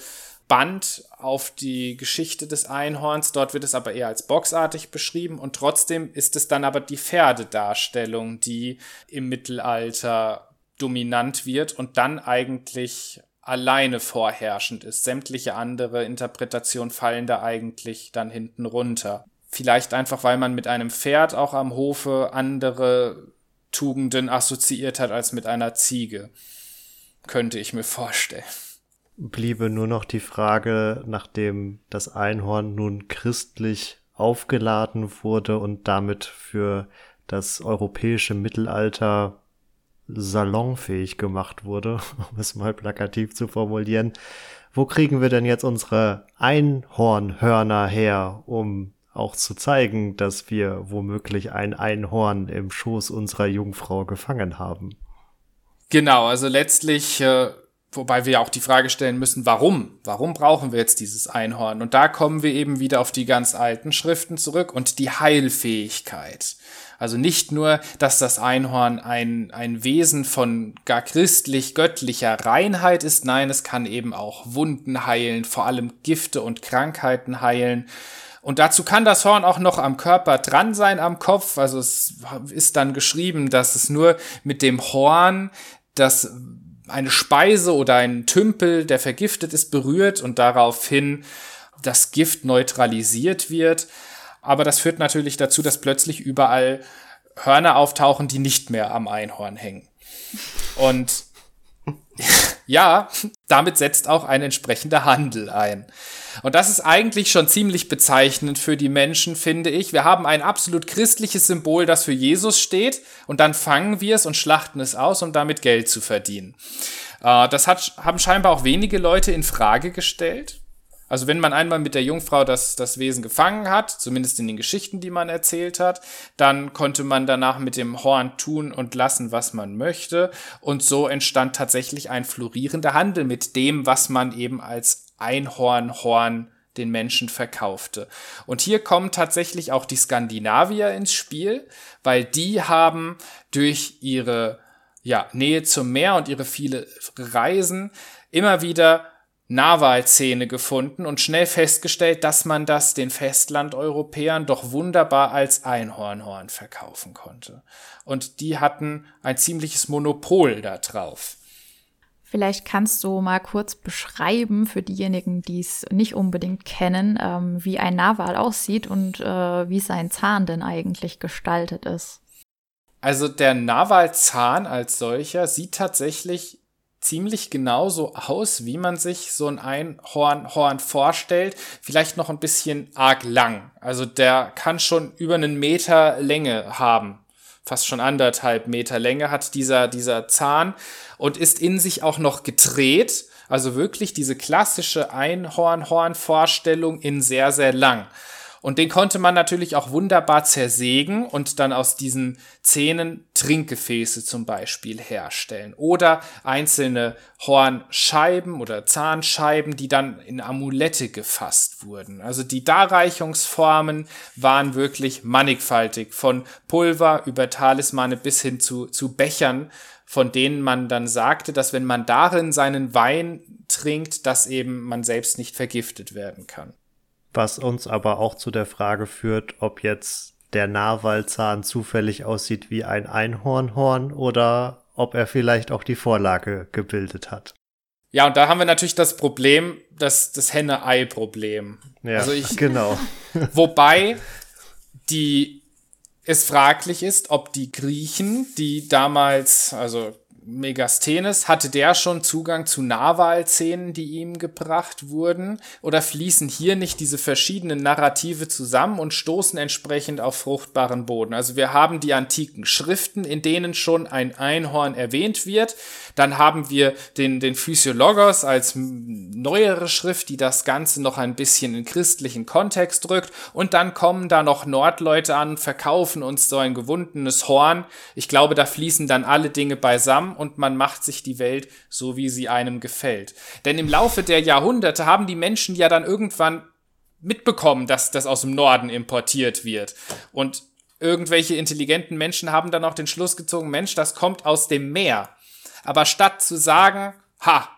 Band auf die Geschichte des Einhorns. Dort wird es aber eher als boxartig beschrieben und trotzdem ist es dann aber die Pferdedarstellung, die im Mittelalter dominant wird und dann eigentlich alleine vorherrschend ist. Sämtliche andere Interpretationen fallen da eigentlich dann hinten runter. Vielleicht einfach, weil man mit einem Pferd auch am Hofe andere Tugenden assoziiert hat als mit einer Ziege. Könnte ich mir vorstellen. Bliebe nur noch die Frage, nachdem das Einhorn nun christlich aufgeladen wurde und damit für das europäische Mittelalter salonfähig gemacht wurde, um es mal plakativ zu formulieren. Wo kriegen wir denn jetzt unsere Einhornhörner her, um auch zu zeigen, dass wir womöglich ein Einhorn im Schoß unserer Jungfrau gefangen haben? Genau, also letztlich, äh, wobei wir auch die Frage stellen müssen, warum? Warum brauchen wir jetzt dieses Einhorn? Und da kommen wir eben wieder auf die ganz alten Schriften zurück und die Heilfähigkeit. Also nicht nur, dass das Einhorn ein, ein Wesen von gar christlich-göttlicher Reinheit ist, nein, es kann eben auch Wunden heilen, vor allem Gifte und Krankheiten heilen. Und dazu kann das Horn auch noch am Körper dran sein, am Kopf. Also es ist dann geschrieben, dass es nur mit dem Horn das eine Speise oder ein Tümpel, der vergiftet ist, berührt und daraufhin das Gift neutralisiert wird. Aber das führt natürlich dazu, dass plötzlich überall Hörner auftauchen, die nicht mehr am Einhorn hängen. Und ja, damit setzt auch ein entsprechender Handel ein. Und das ist eigentlich schon ziemlich bezeichnend für die Menschen, finde ich. Wir haben ein absolut christliches Symbol, das für Jesus steht, und dann fangen wir es und schlachten es aus, um damit Geld zu verdienen. Äh, das hat, haben scheinbar auch wenige Leute in Frage gestellt. Also wenn man einmal mit der Jungfrau das, das Wesen gefangen hat, zumindest in den Geschichten, die man erzählt hat, dann konnte man danach mit dem Horn tun und lassen, was man möchte. Und so entstand tatsächlich ein florierender Handel mit dem, was man eben als Einhornhorn den Menschen verkaufte. Und hier kommen tatsächlich auch die Skandinavier ins Spiel, weil die haben durch ihre ja, Nähe zum Meer und ihre viele Reisen immer wieder Narwalzähne gefunden und schnell festgestellt, dass man das den Festlandeuropäern doch wunderbar als Einhornhorn verkaufen konnte. Und die hatten ein ziemliches Monopol da drauf. Vielleicht kannst du mal kurz beschreiben für diejenigen, die es nicht unbedingt kennen, ähm, wie ein Narwal aussieht und äh, wie sein Zahn denn eigentlich gestaltet ist. Also der Narwalzahn als solcher sieht tatsächlich ziemlich genauso aus, wie man sich so ein Einhornhorn vorstellt. Vielleicht noch ein bisschen arg lang. Also der kann schon über einen Meter Länge haben. Fast schon anderthalb Meter Länge hat dieser, dieser Zahn und ist in sich auch noch gedreht. Also wirklich diese klassische Einhornhorn-Vorstellung in sehr, sehr lang. Und den konnte man natürlich auch wunderbar zersägen und dann aus diesen Zähnen Trinkgefäße zum Beispiel herstellen. Oder einzelne Hornscheiben oder Zahnscheiben, die dann in Amulette gefasst wurden. Also die Darreichungsformen waren wirklich mannigfaltig. Von Pulver über Talismane bis hin zu, zu Bechern, von denen man dann sagte, dass wenn man darin seinen Wein trinkt, dass eben man selbst nicht vergiftet werden kann was uns aber auch zu der Frage führt, ob jetzt der Narwalzahn zufällig aussieht wie ein Einhornhorn oder ob er vielleicht auch die Vorlage gebildet hat. Ja, und da haben wir natürlich das Problem, das, das Henne-Ei-Problem. Ja, also ich, genau. wobei die es fraglich ist, ob die Griechen, die damals, also Megasthenes, hatte der schon Zugang zu Narwalszenen, die ihm gebracht wurden? Oder fließen hier nicht diese verschiedenen Narrative zusammen und stoßen entsprechend auf fruchtbaren Boden? Also wir haben die antiken Schriften, in denen schon ein Einhorn erwähnt wird. Dann haben wir den, den Physiologos als neuere Schrift, die das Ganze noch ein bisschen in christlichen Kontext drückt. Und dann kommen da noch Nordleute an, verkaufen uns so ein gewundenes Horn. Ich glaube, da fließen dann alle Dinge beisammen und man macht sich die Welt so, wie sie einem gefällt. Denn im Laufe der Jahrhunderte haben die Menschen ja dann irgendwann mitbekommen, dass das aus dem Norden importiert wird. Und irgendwelche intelligenten Menschen haben dann auch den Schluss gezogen, Mensch, das kommt aus dem Meer. Aber statt zu sagen, ha,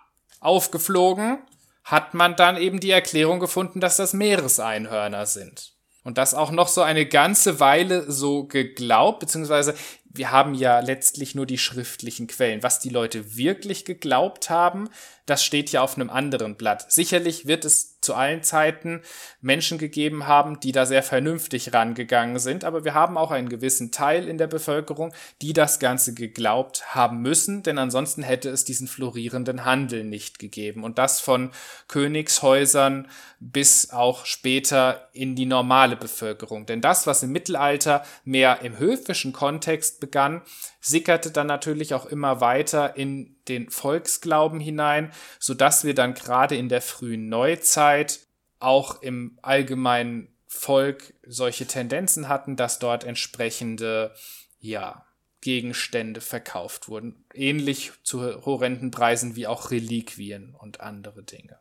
aufgeflogen, hat man dann eben die Erklärung gefunden, dass das Meereseinhörner sind. Und das auch noch so eine ganze Weile so geglaubt, beziehungsweise wir haben ja letztlich nur die schriftlichen Quellen. Was die Leute wirklich geglaubt haben, das steht ja auf einem anderen Blatt. Sicherlich wird es zu allen Zeiten Menschen gegeben haben, die da sehr vernünftig rangegangen sind, aber wir haben auch einen gewissen Teil in der Bevölkerung, die das Ganze geglaubt haben müssen, denn ansonsten hätte es diesen florierenden Handel nicht gegeben. Und das von Königshäusern bis auch später in die normale Bevölkerung. Denn das, was im Mittelalter mehr im höfischen Kontext begann, sickerte dann natürlich auch immer weiter in den Volksglauben hinein, so dass wir dann gerade in der frühen Neuzeit auch im allgemeinen Volk solche Tendenzen hatten, dass dort entsprechende, ja, Gegenstände verkauft wurden. Ähnlich zu horrenden Preisen wie auch Reliquien und andere Dinge.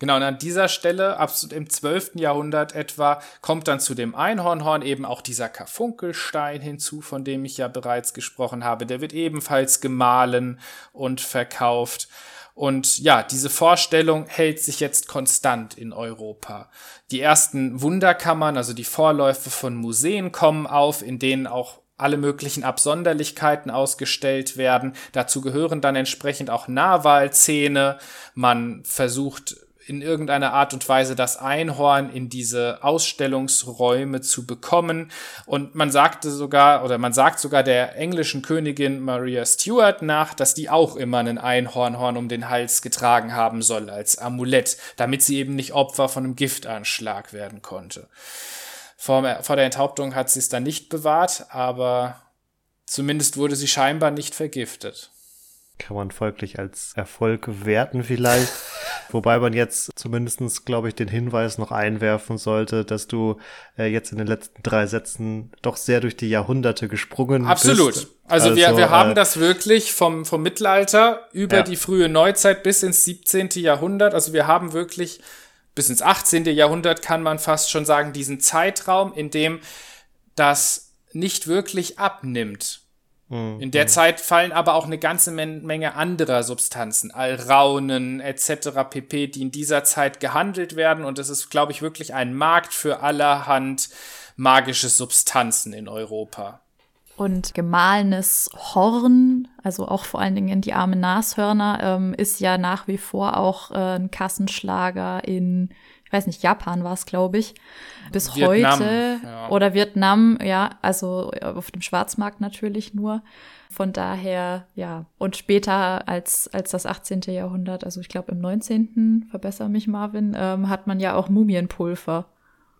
Genau, und an dieser Stelle, absolut im 12. Jahrhundert etwa, kommt dann zu dem Einhornhorn eben auch dieser Karfunkelstein hinzu, von dem ich ja bereits gesprochen habe. Der wird ebenfalls gemahlen und verkauft. Und ja, diese Vorstellung hält sich jetzt konstant in Europa. Die ersten Wunderkammern, also die Vorläufe von Museen kommen auf, in denen auch alle möglichen Absonderlichkeiten ausgestellt werden. Dazu gehören dann entsprechend auch Nahwahlzähne. Man versucht in irgendeiner Art und Weise das Einhorn in diese Ausstellungsräume zu bekommen. Und man sagte sogar, oder man sagt sogar der englischen Königin Maria Stuart nach, dass die auch immer einen Einhornhorn um den Hals getragen haben soll als Amulett, damit sie eben nicht Opfer von einem Giftanschlag werden konnte. Vor, vor der Enthauptung hat sie es dann nicht bewahrt, aber zumindest wurde sie scheinbar nicht vergiftet kann man folglich als Erfolg werten vielleicht. Wobei man jetzt zumindestens, glaube ich, den Hinweis noch einwerfen sollte, dass du äh, jetzt in den letzten drei Sätzen doch sehr durch die Jahrhunderte gesprungen Absolut. bist. Absolut. Also, wir, wir haben äh, das wirklich vom, vom Mittelalter über ja. die frühe Neuzeit bis ins 17. Jahrhundert. Also wir haben wirklich bis ins 18. Jahrhundert kann man fast schon sagen, diesen Zeitraum, in dem das nicht wirklich abnimmt. Mhm. In der Zeit fallen aber auch eine ganze Menge anderer Substanzen, Alraunen etc. pp., die in dieser Zeit gehandelt werden. Und es ist, glaube ich, wirklich ein Markt für allerhand magische Substanzen in Europa. Und gemahlenes Horn, also auch vor allen Dingen die armen Nashörner, ähm, ist ja nach wie vor auch äh, ein Kassenschlager in weiß nicht, Japan war es, glaube ich, bis Vietnam, heute ja. oder Vietnam, ja, also auf dem Schwarzmarkt natürlich nur. Von daher, ja, und später als, als das 18. Jahrhundert, also ich glaube im 19., verbessere mich Marvin, ähm, hat man ja auch Mumienpulver.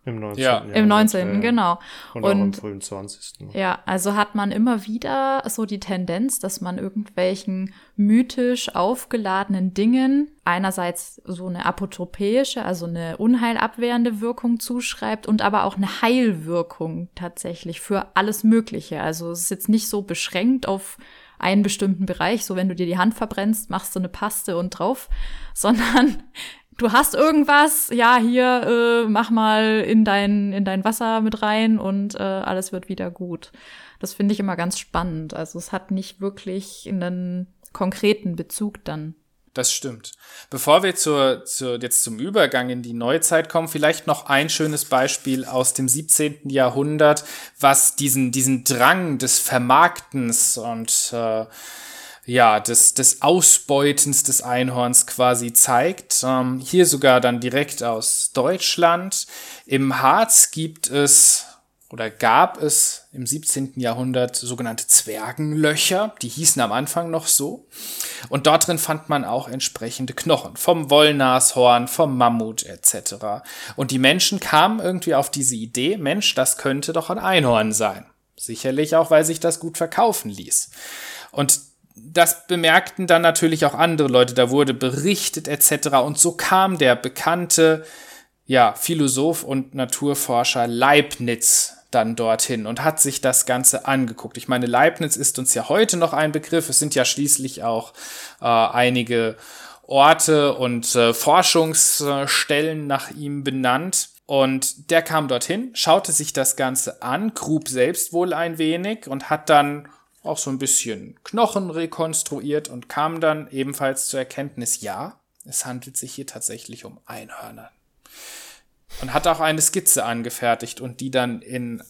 Im 19. Ja. Im 19. Ja, genau. Und, und im frühen 20. Ja, also hat man immer wieder so die Tendenz, dass man irgendwelchen mythisch aufgeladenen Dingen einerseits so eine apotropäische, also eine unheilabwehrende Wirkung zuschreibt und aber auch eine Heilwirkung tatsächlich für alles Mögliche. Also es ist jetzt nicht so beschränkt auf einen bestimmten Bereich, so wenn du dir die Hand verbrennst, machst du eine Paste und drauf, sondern du hast irgendwas, ja, hier, äh, mach mal in dein, in dein Wasser mit rein und äh, alles wird wieder gut. Das finde ich immer ganz spannend. Also es hat nicht wirklich einen konkreten Bezug dann. Das stimmt. Bevor wir zur, zur, jetzt zum Übergang in die Neuzeit kommen, vielleicht noch ein schönes Beispiel aus dem 17. Jahrhundert, was diesen, diesen Drang des Vermarktens und äh, ja, des, des Ausbeutens des Einhorns quasi zeigt. Ähm, hier sogar dann direkt aus Deutschland. Im Harz gibt es oder gab es im 17. Jahrhundert sogenannte Zwergenlöcher, die hießen am Anfang noch so. Und dort drin fand man auch entsprechende Knochen vom Wollnashorn, vom Mammut etc. Und die Menschen kamen irgendwie auf diese Idee, Mensch, das könnte doch ein Einhorn sein. Sicherlich auch, weil sich das gut verkaufen ließ. Und das bemerkten dann natürlich auch andere Leute, da wurde berichtet etc. Und so kam der bekannte ja, Philosoph und Naturforscher Leibniz dann dorthin und hat sich das Ganze angeguckt. Ich meine, Leibniz ist uns ja heute noch ein Begriff. Es sind ja schließlich auch äh, einige Orte und äh, Forschungsstellen nach ihm benannt. Und der kam dorthin, schaute sich das Ganze an, grub selbst wohl ein wenig und hat dann auch so ein bisschen Knochen rekonstruiert und kam dann ebenfalls zur Erkenntnis, ja, es handelt sich hier tatsächlich um Einhörner. Und hat auch eine Skizze angefertigt und die dann in,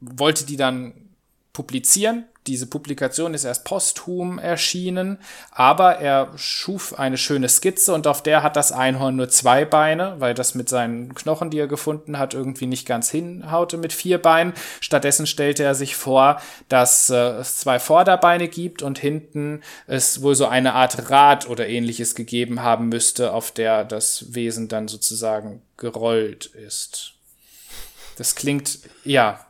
wollte die dann publizieren diese Publikation ist erst posthum erschienen, aber er schuf eine schöne Skizze und auf der hat das Einhorn nur zwei Beine, weil das mit seinen Knochen, die er gefunden hat, irgendwie nicht ganz hinhaute mit vier Beinen. Stattdessen stellte er sich vor, dass äh, es zwei Vorderbeine gibt und hinten es wohl so eine Art Rad oder ähnliches gegeben haben müsste, auf der das Wesen dann sozusagen gerollt ist. Das klingt, ja,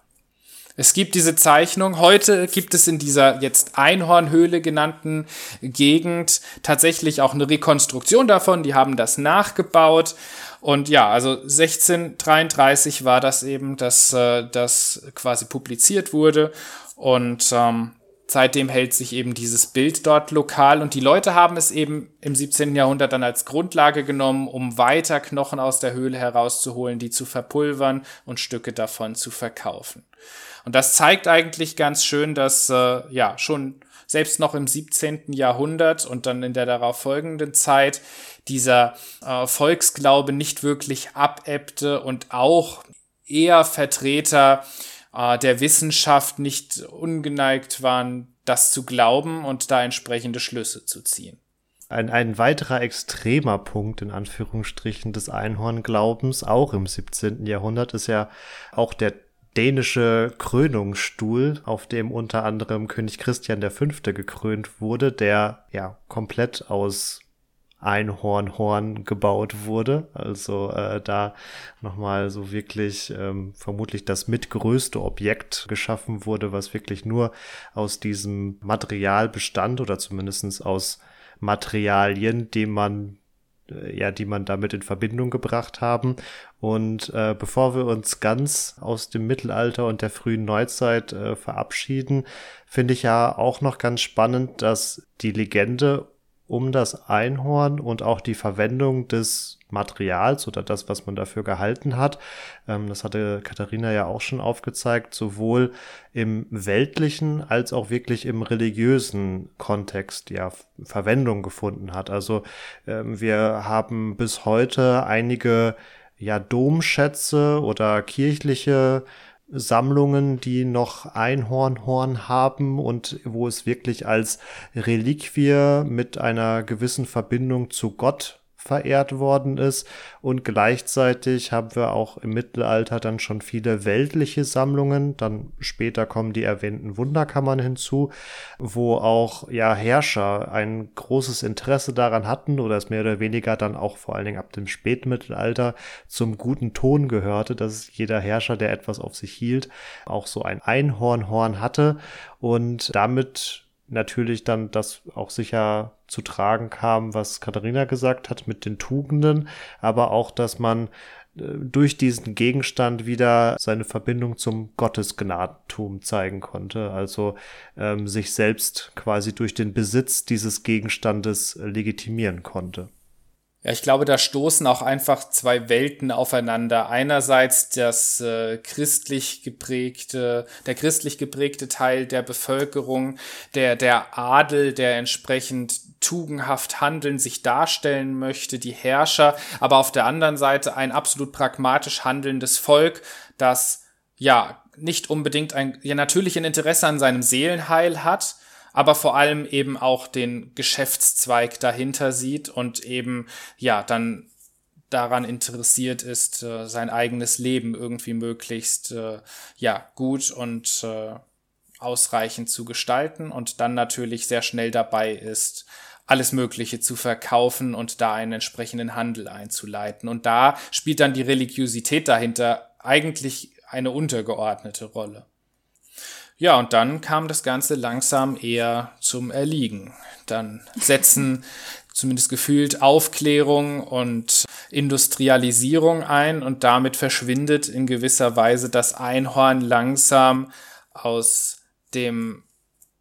es gibt diese Zeichnung. Heute gibt es in dieser jetzt Einhornhöhle genannten Gegend tatsächlich auch eine Rekonstruktion davon. Die haben das nachgebaut. Und ja, also 1633 war das eben, dass äh, das quasi publiziert wurde. Und ähm, seitdem hält sich eben dieses Bild dort lokal und die Leute haben es eben im 17. Jahrhundert dann als Grundlage genommen, um weiter Knochen aus der Höhle herauszuholen, die zu verpulvern und Stücke davon zu verkaufen. Und das zeigt eigentlich ganz schön, dass äh, ja schon selbst noch im 17. Jahrhundert und dann in der darauf folgenden Zeit dieser äh, Volksglaube nicht wirklich abebbte und auch eher Vertreter äh, der Wissenschaft nicht ungeneigt waren, das zu glauben und da entsprechende Schlüsse zu ziehen. Ein, ein weiterer extremer Punkt in Anführungsstrichen des Einhornglaubens, auch im 17. Jahrhundert, ist ja auch der dänische Krönungsstuhl, auf dem unter anderem König Christian V. gekrönt wurde, der ja komplett aus Einhornhorn gebaut wurde. Also äh, da nochmal so wirklich ähm, vermutlich das mitgrößte Objekt geschaffen wurde, was wirklich nur aus diesem Material bestand oder zumindestens aus Materialien, die man äh, ja, die man damit in Verbindung gebracht haben. Und äh, bevor wir uns ganz aus dem Mittelalter und der frühen Neuzeit äh, verabschieden, finde ich ja auch noch ganz spannend, dass die Legende um das Einhorn und auch die Verwendung des Materials oder das, was man dafür gehalten hat. Ähm, das hatte Katharina ja auch schon aufgezeigt, sowohl im weltlichen als auch wirklich im religiösen Kontext ja Verwendung gefunden hat. Also ähm, wir haben bis heute einige ja Domschätze oder kirchliche Sammlungen, die noch Einhornhorn haben und wo es wirklich als Reliquie mit einer gewissen Verbindung zu Gott verehrt worden ist. Und gleichzeitig haben wir auch im Mittelalter dann schon viele weltliche Sammlungen. Dann später kommen die erwähnten Wunderkammern hinzu, wo auch ja Herrscher ein großes Interesse daran hatten oder es mehr oder weniger dann auch vor allen Dingen ab dem Spätmittelalter zum guten Ton gehörte, dass jeder Herrscher, der etwas auf sich hielt, auch so ein Einhornhorn hatte und damit natürlich dann das auch sicher zu tragen kam, was Katharina gesagt hat mit den Tugenden, aber auch, dass man äh, durch diesen Gegenstand wieder seine Verbindung zum Gottesgnadentum zeigen konnte, also ähm, sich selbst quasi durch den Besitz dieses Gegenstandes legitimieren konnte. Ja, ich glaube, da stoßen auch einfach zwei Welten aufeinander. Einerseits das äh, christlich geprägte, der christlich geprägte Teil der Bevölkerung, der, der Adel, der entsprechend tugendhaft handeln, sich darstellen möchte, die Herrscher, aber auf der anderen Seite ein absolut pragmatisch handelndes Volk, das ja nicht unbedingt ein, ja natürlich ein Interesse an seinem Seelenheil hat, aber vor allem eben auch den Geschäftszweig dahinter sieht und eben ja dann daran interessiert ist, äh, sein eigenes Leben irgendwie möglichst äh, ja gut und äh, ausreichend zu gestalten und dann natürlich sehr schnell dabei ist, alles Mögliche zu verkaufen und da einen entsprechenden Handel einzuleiten. Und da spielt dann die Religiosität dahinter eigentlich eine untergeordnete Rolle. Ja, und dann kam das Ganze langsam eher zum Erliegen. Dann setzen zumindest gefühlt Aufklärung und Industrialisierung ein und damit verschwindet in gewisser Weise das Einhorn langsam aus dem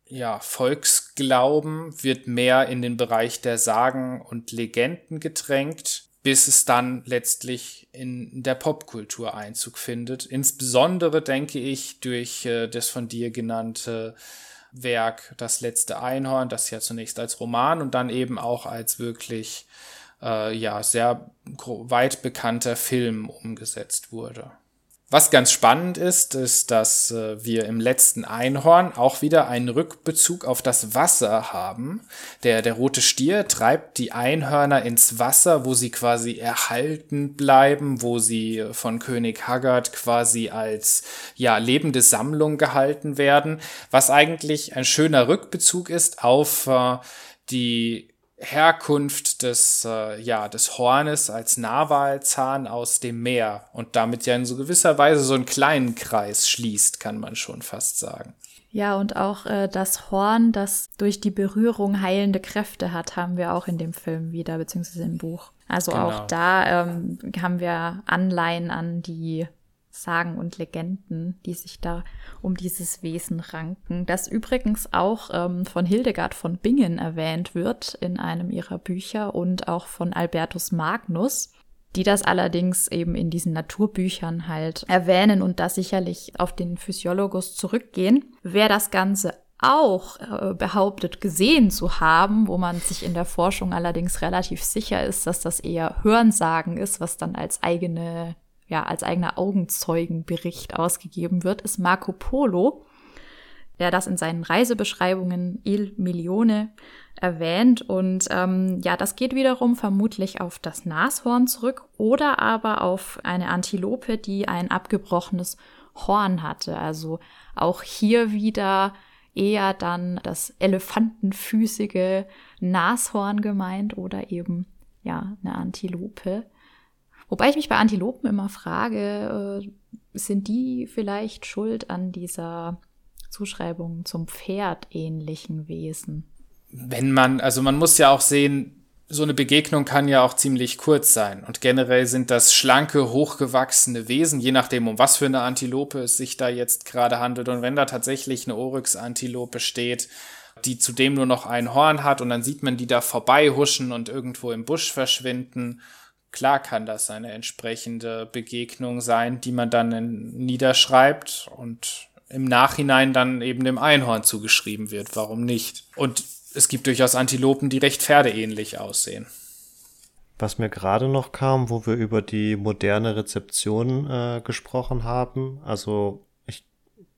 ja, Volksglauben, wird mehr in den Bereich der Sagen und Legenden gedrängt bis es dann letztlich in der Popkultur Einzug findet. Insbesondere denke ich durch äh, das von dir genannte Werk Das letzte Einhorn, das ja zunächst als Roman und dann eben auch als wirklich äh, ja sehr weit bekannter Film umgesetzt wurde. Was ganz spannend ist, ist, dass äh, wir im letzten Einhorn auch wieder einen Rückbezug auf das Wasser haben. Der, der rote Stier treibt die Einhörner ins Wasser, wo sie quasi erhalten bleiben, wo sie von König Haggard quasi als ja, lebende Sammlung gehalten werden, was eigentlich ein schöner Rückbezug ist auf äh, die Herkunft des, äh, ja, des Hornes als Narwalzahn aus dem Meer und damit ja in so gewisser Weise so einen kleinen Kreis schließt, kann man schon fast sagen. Ja, und auch äh, das Horn, das durch die Berührung heilende Kräfte hat, haben wir auch in dem Film wieder, beziehungsweise im Buch. Also genau. auch da ähm, haben wir Anleihen an die Sagen und Legenden, die sich da um dieses Wesen ranken, das übrigens auch ähm, von Hildegard von Bingen erwähnt wird in einem ihrer Bücher und auch von Albertus Magnus, die das allerdings eben in diesen Naturbüchern halt erwähnen und da sicherlich auf den Physiologus zurückgehen. Wer das Ganze auch äh, behauptet gesehen zu haben, wo man sich in der Forschung allerdings relativ sicher ist, dass das eher Hörensagen ist, was dann als eigene ja, als eigener Augenzeugenbericht ausgegeben wird, ist Marco Polo, der das in seinen Reisebeschreibungen Il Milione erwähnt. Und ähm, ja, das geht wiederum vermutlich auf das Nashorn zurück oder aber auf eine Antilope, die ein abgebrochenes Horn hatte. Also auch hier wieder eher dann das elefantenfüßige Nashorn gemeint oder eben ja eine Antilope. Wobei ich mich bei Antilopen immer frage, äh, sind die vielleicht schuld an dieser Zuschreibung zum Pferd ähnlichen Wesen? Wenn man, also man muss ja auch sehen, so eine Begegnung kann ja auch ziemlich kurz sein. Und generell sind das schlanke, hochgewachsene Wesen, je nachdem, um was für eine Antilope es sich da jetzt gerade handelt. Und wenn da tatsächlich eine Oryx-Antilope steht, die zudem nur noch ein Horn hat und dann sieht man die da vorbei huschen und irgendwo im Busch verschwinden Klar kann das eine entsprechende Begegnung sein, die man dann niederschreibt und im Nachhinein dann eben dem Einhorn zugeschrieben wird. Warum nicht? Und es gibt durchaus Antilopen, die recht pferdeähnlich aussehen. Was mir gerade noch kam, wo wir über die moderne Rezeption äh, gesprochen haben, also ich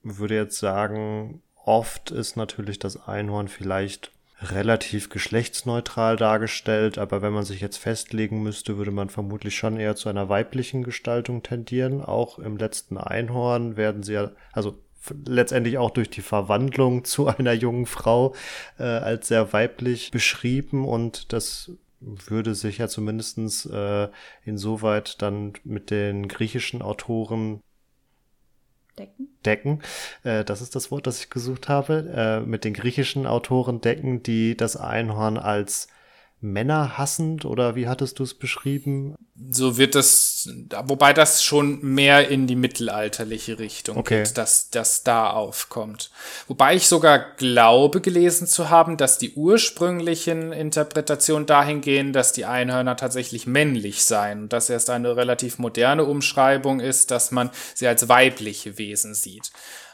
würde jetzt sagen, oft ist natürlich das Einhorn vielleicht relativ geschlechtsneutral dargestellt, aber wenn man sich jetzt festlegen müsste, würde man vermutlich schon eher zu einer weiblichen Gestaltung tendieren. Auch im letzten Einhorn werden sie ja, also letztendlich auch durch die Verwandlung zu einer jungen Frau äh, als sehr weiblich beschrieben und das würde sich ja zumindestens äh, insoweit dann mit den griechischen Autoren decken. Decken, äh, das ist das Wort, das ich gesucht habe, äh, mit den griechischen Autoren decken, die das Einhorn als männerhassend oder wie hattest du es beschrieben? So wird das, wobei das schon mehr in die mittelalterliche Richtung okay. geht, dass das da aufkommt. Wobei ich sogar glaube gelesen zu haben, dass die ursprünglichen Interpretationen dahin gehen, dass die Einhörner tatsächlich männlich seien und dass erst eine relativ moderne Umschreibung ist, dass man sie als weibliche Wesen sieht.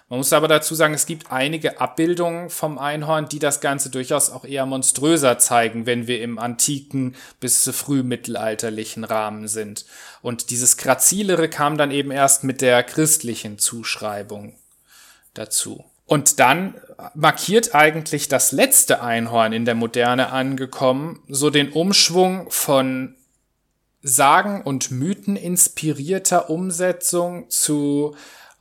Man muss aber dazu sagen, es gibt einige Abbildungen vom Einhorn, die das Ganze durchaus auch eher monströser zeigen, wenn wir im antiken bis frühmittelalterlichen Rahmen sind. Und dieses Grazilere kam dann eben erst mit der christlichen Zuschreibung dazu. Und dann markiert eigentlich das letzte Einhorn in der Moderne angekommen, so den Umschwung von Sagen und Mythen inspirierter Umsetzung zu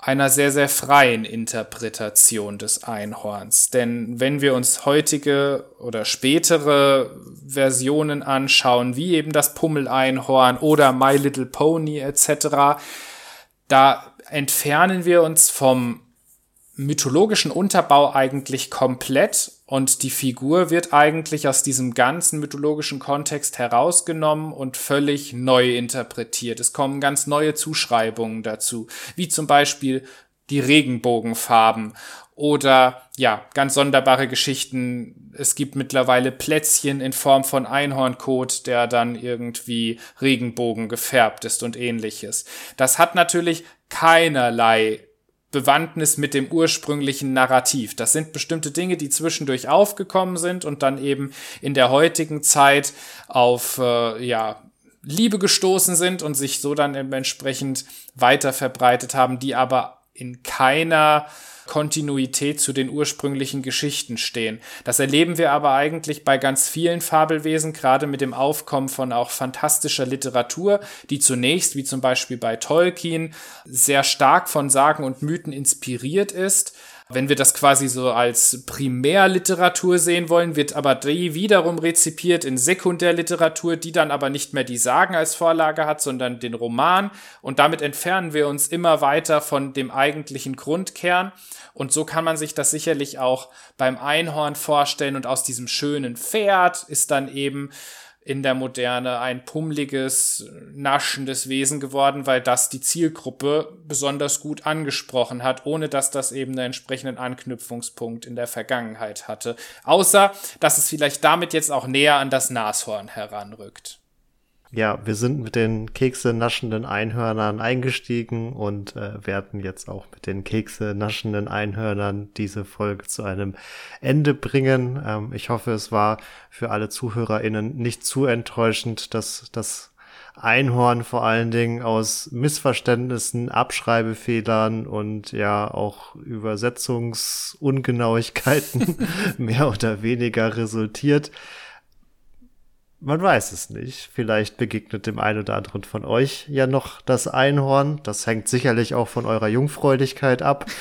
einer sehr, sehr freien Interpretation des Einhorns. Denn wenn wir uns heutige oder spätere Versionen anschauen, wie eben das Pummeleinhorn oder My Little Pony etc., da entfernen wir uns vom mythologischen Unterbau eigentlich komplett und die Figur wird eigentlich aus diesem ganzen mythologischen Kontext herausgenommen und völlig neu interpretiert. Es kommen ganz neue Zuschreibungen dazu, wie zum Beispiel die Regenbogenfarben oder ja, ganz sonderbare Geschichten. Es gibt mittlerweile Plätzchen in Form von Einhornkot, der dann irgendwie Regenbogen gefärbt ist und ähnliches. Das hat natürlich keinerlei Bewandtnis mit dem ursprünglichen Narrativ. Das sind bestimmte Dinge, die zwischendurch aufgekommen sind und dann eben in der heutigen Zeit auf äh, ja, Liebe gestoßen sind und sich so dann entsprechend weiter verbreitet haben, die aber in keiner Kontinuität zu den ursprünglichen Geschichten stehen. Das erleben wir aber eigentlich bei ganz vielen Fabelwesen, gerade mit dem Aufkommen von auch fantastischer Literatur, die zunächst, wie zum Beispiel bei Tolkien, sehr stark von Sagen und Mythen inspiriert ist, wenn wir das quasi so als Primärliteratur sehen wollen, wird aber die wiederum rezipiert in Sekundärliteratur, die dann aber nicht mehr die Sagen als Vorlage hat, sondern den Roman. Und damit entfernen wir uns immer weiter von dem eigentlichen Grundkern. Und so kann man sich das sicherlich auch beim Einhorn vorstellen. Und aus diesem schönen Pferd ist dann eben in der Moderne ein pummeliges, naschendes Wesen geworden, weil das die Zielgruppe besonders gut angesprochen hat, ohne dass das eben einen entsprechenden Anknüpfungspunkt in der Vergangenheit hatte. Außer, dass es vielleicht damit jetzt auch näher an das Nashorn heranrückt ja, wir sind mit den Kekse naschenden Einhörnern eingestiegen und äh, werden jetzt auch mit den Kekse naschenden Einhörnern diese Folge zu einem Ende bringen. Ähm, ich hoffe, es war für alle ZuhörerInnen nicht zu enttäuschend, dass das Einhorn vor allen Dingen aus Missverständnissen, Abschreibefehlern und ja auch Übersetzungsungenauigkeiten mehr oder weniger resultiert. Man weiß es nicht. Vielleicht begegnet dem einen oder anderen von euch ja noch das Einhorn. Das hängt sicherlich auch von eurer Jungfräulichkeit ab.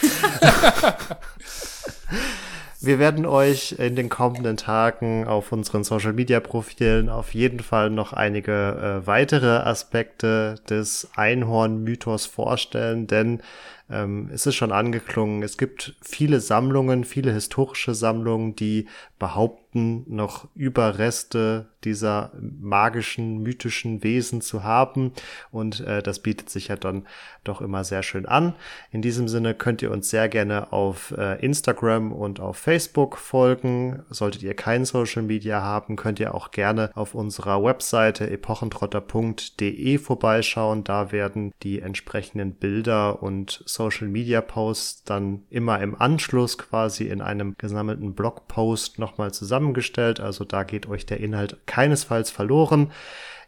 Wir werden euch in den kommenden Tagen auf unseren Social Media Profilen auf jeden Fall noch einige äh, weitere Aspekte des Einhorn-Mythos vorstellen, denn ähm, es ist schon angeklungen, es gibt viele Sammlungen, viele historische Sammlungen, die behaupten, noch Überreste dieser magischen, mythischen Wesen zu haben. Und äh, das bietet sich ja dann doch immer sehr schön an. In diesem Sinne könnt ihr uns sehr gerne auf äh, Instagram und auf Facebook folgen. Solltet ihr kein Social Media haben, könnt ihr auch gerne auf unserer Webseite epochentrotter.de vorbeischauen. Da werden die entsprechenden Bilder und Social Media Posts dann immer im Anschluss quasi in einem gesammelten Blogpost nochmal zusammengestellt. Also da geht euch der Inhalt keinesfalls verloren.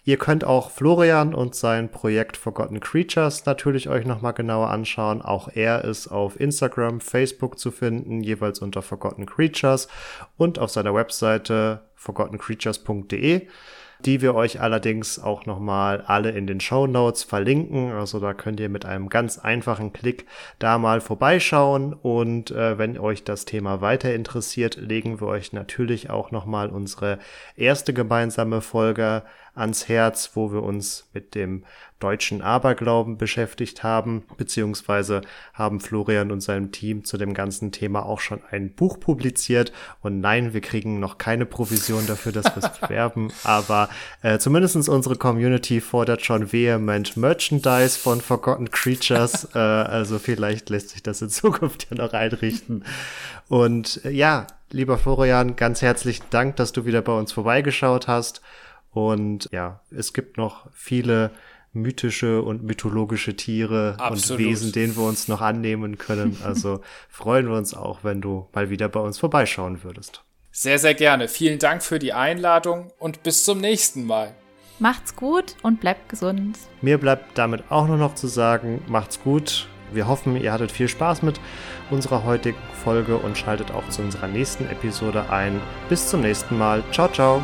Ihr könnt auch Florian und sein Projekt Forgotten Creatures natürlich euch nochmal genauer anschauen. Auch er ist auf Instagram, Facebook zu finden, jeweils unter Forgotten Creatures und auf seiner Webseite forgottencreatures.de die wir euch allerdings auch nochmal alle in den Show Notes verlinken. Also da könnt ihr mit einem ganz einfachen Klick da mal vorbeischauen und äh, wenn euch das Thema weiter interessiert, legen wir euch natürlich auch nochmal unsere erste gemeinsame Folge ans Herz, wo wir uns mit dem deutschen Aberglauben beschäftigt haben, beziehungsweise haben Florian und seinem Team zu dem ganzen Thema auch schon ein Buch publiziert. Und nein, wir kriegen noch keine Provision dafür, dass wir es bewerben, aber äh, zumindest unsere Community fordert schon vehement Merchandise von Forgotten Creatures. äh, also vielleicht lässt sich das in Zukunft ja noch einrichten. Und äh, ja, lieber Florian, ganz herzlichen Dank, dass du wieder bei uns vorbeigeschaut hast. Und ja, es gibt noch viele mythische und mythologische Tiere Absolut. und Wesen, denen wir uns noch annehmen können. Also freuen wir uns auch, wenn du mal wieder bei uns vorbeischauen würdest. Sehr, sehr gerne. Vielen Dank für die Einladung und bis zum nächsten Mal. Macht's gut und bleibt gesund. Mir bleibt damit auch nur noch zu sagen, macht's gut. Wir hoffen, ihr hattet viel Spaß mit unserer heutigen Folge und schaltet auch zu unserer nächsten Episode ein. Bis zum nächsten Mal. Ciao, ciao.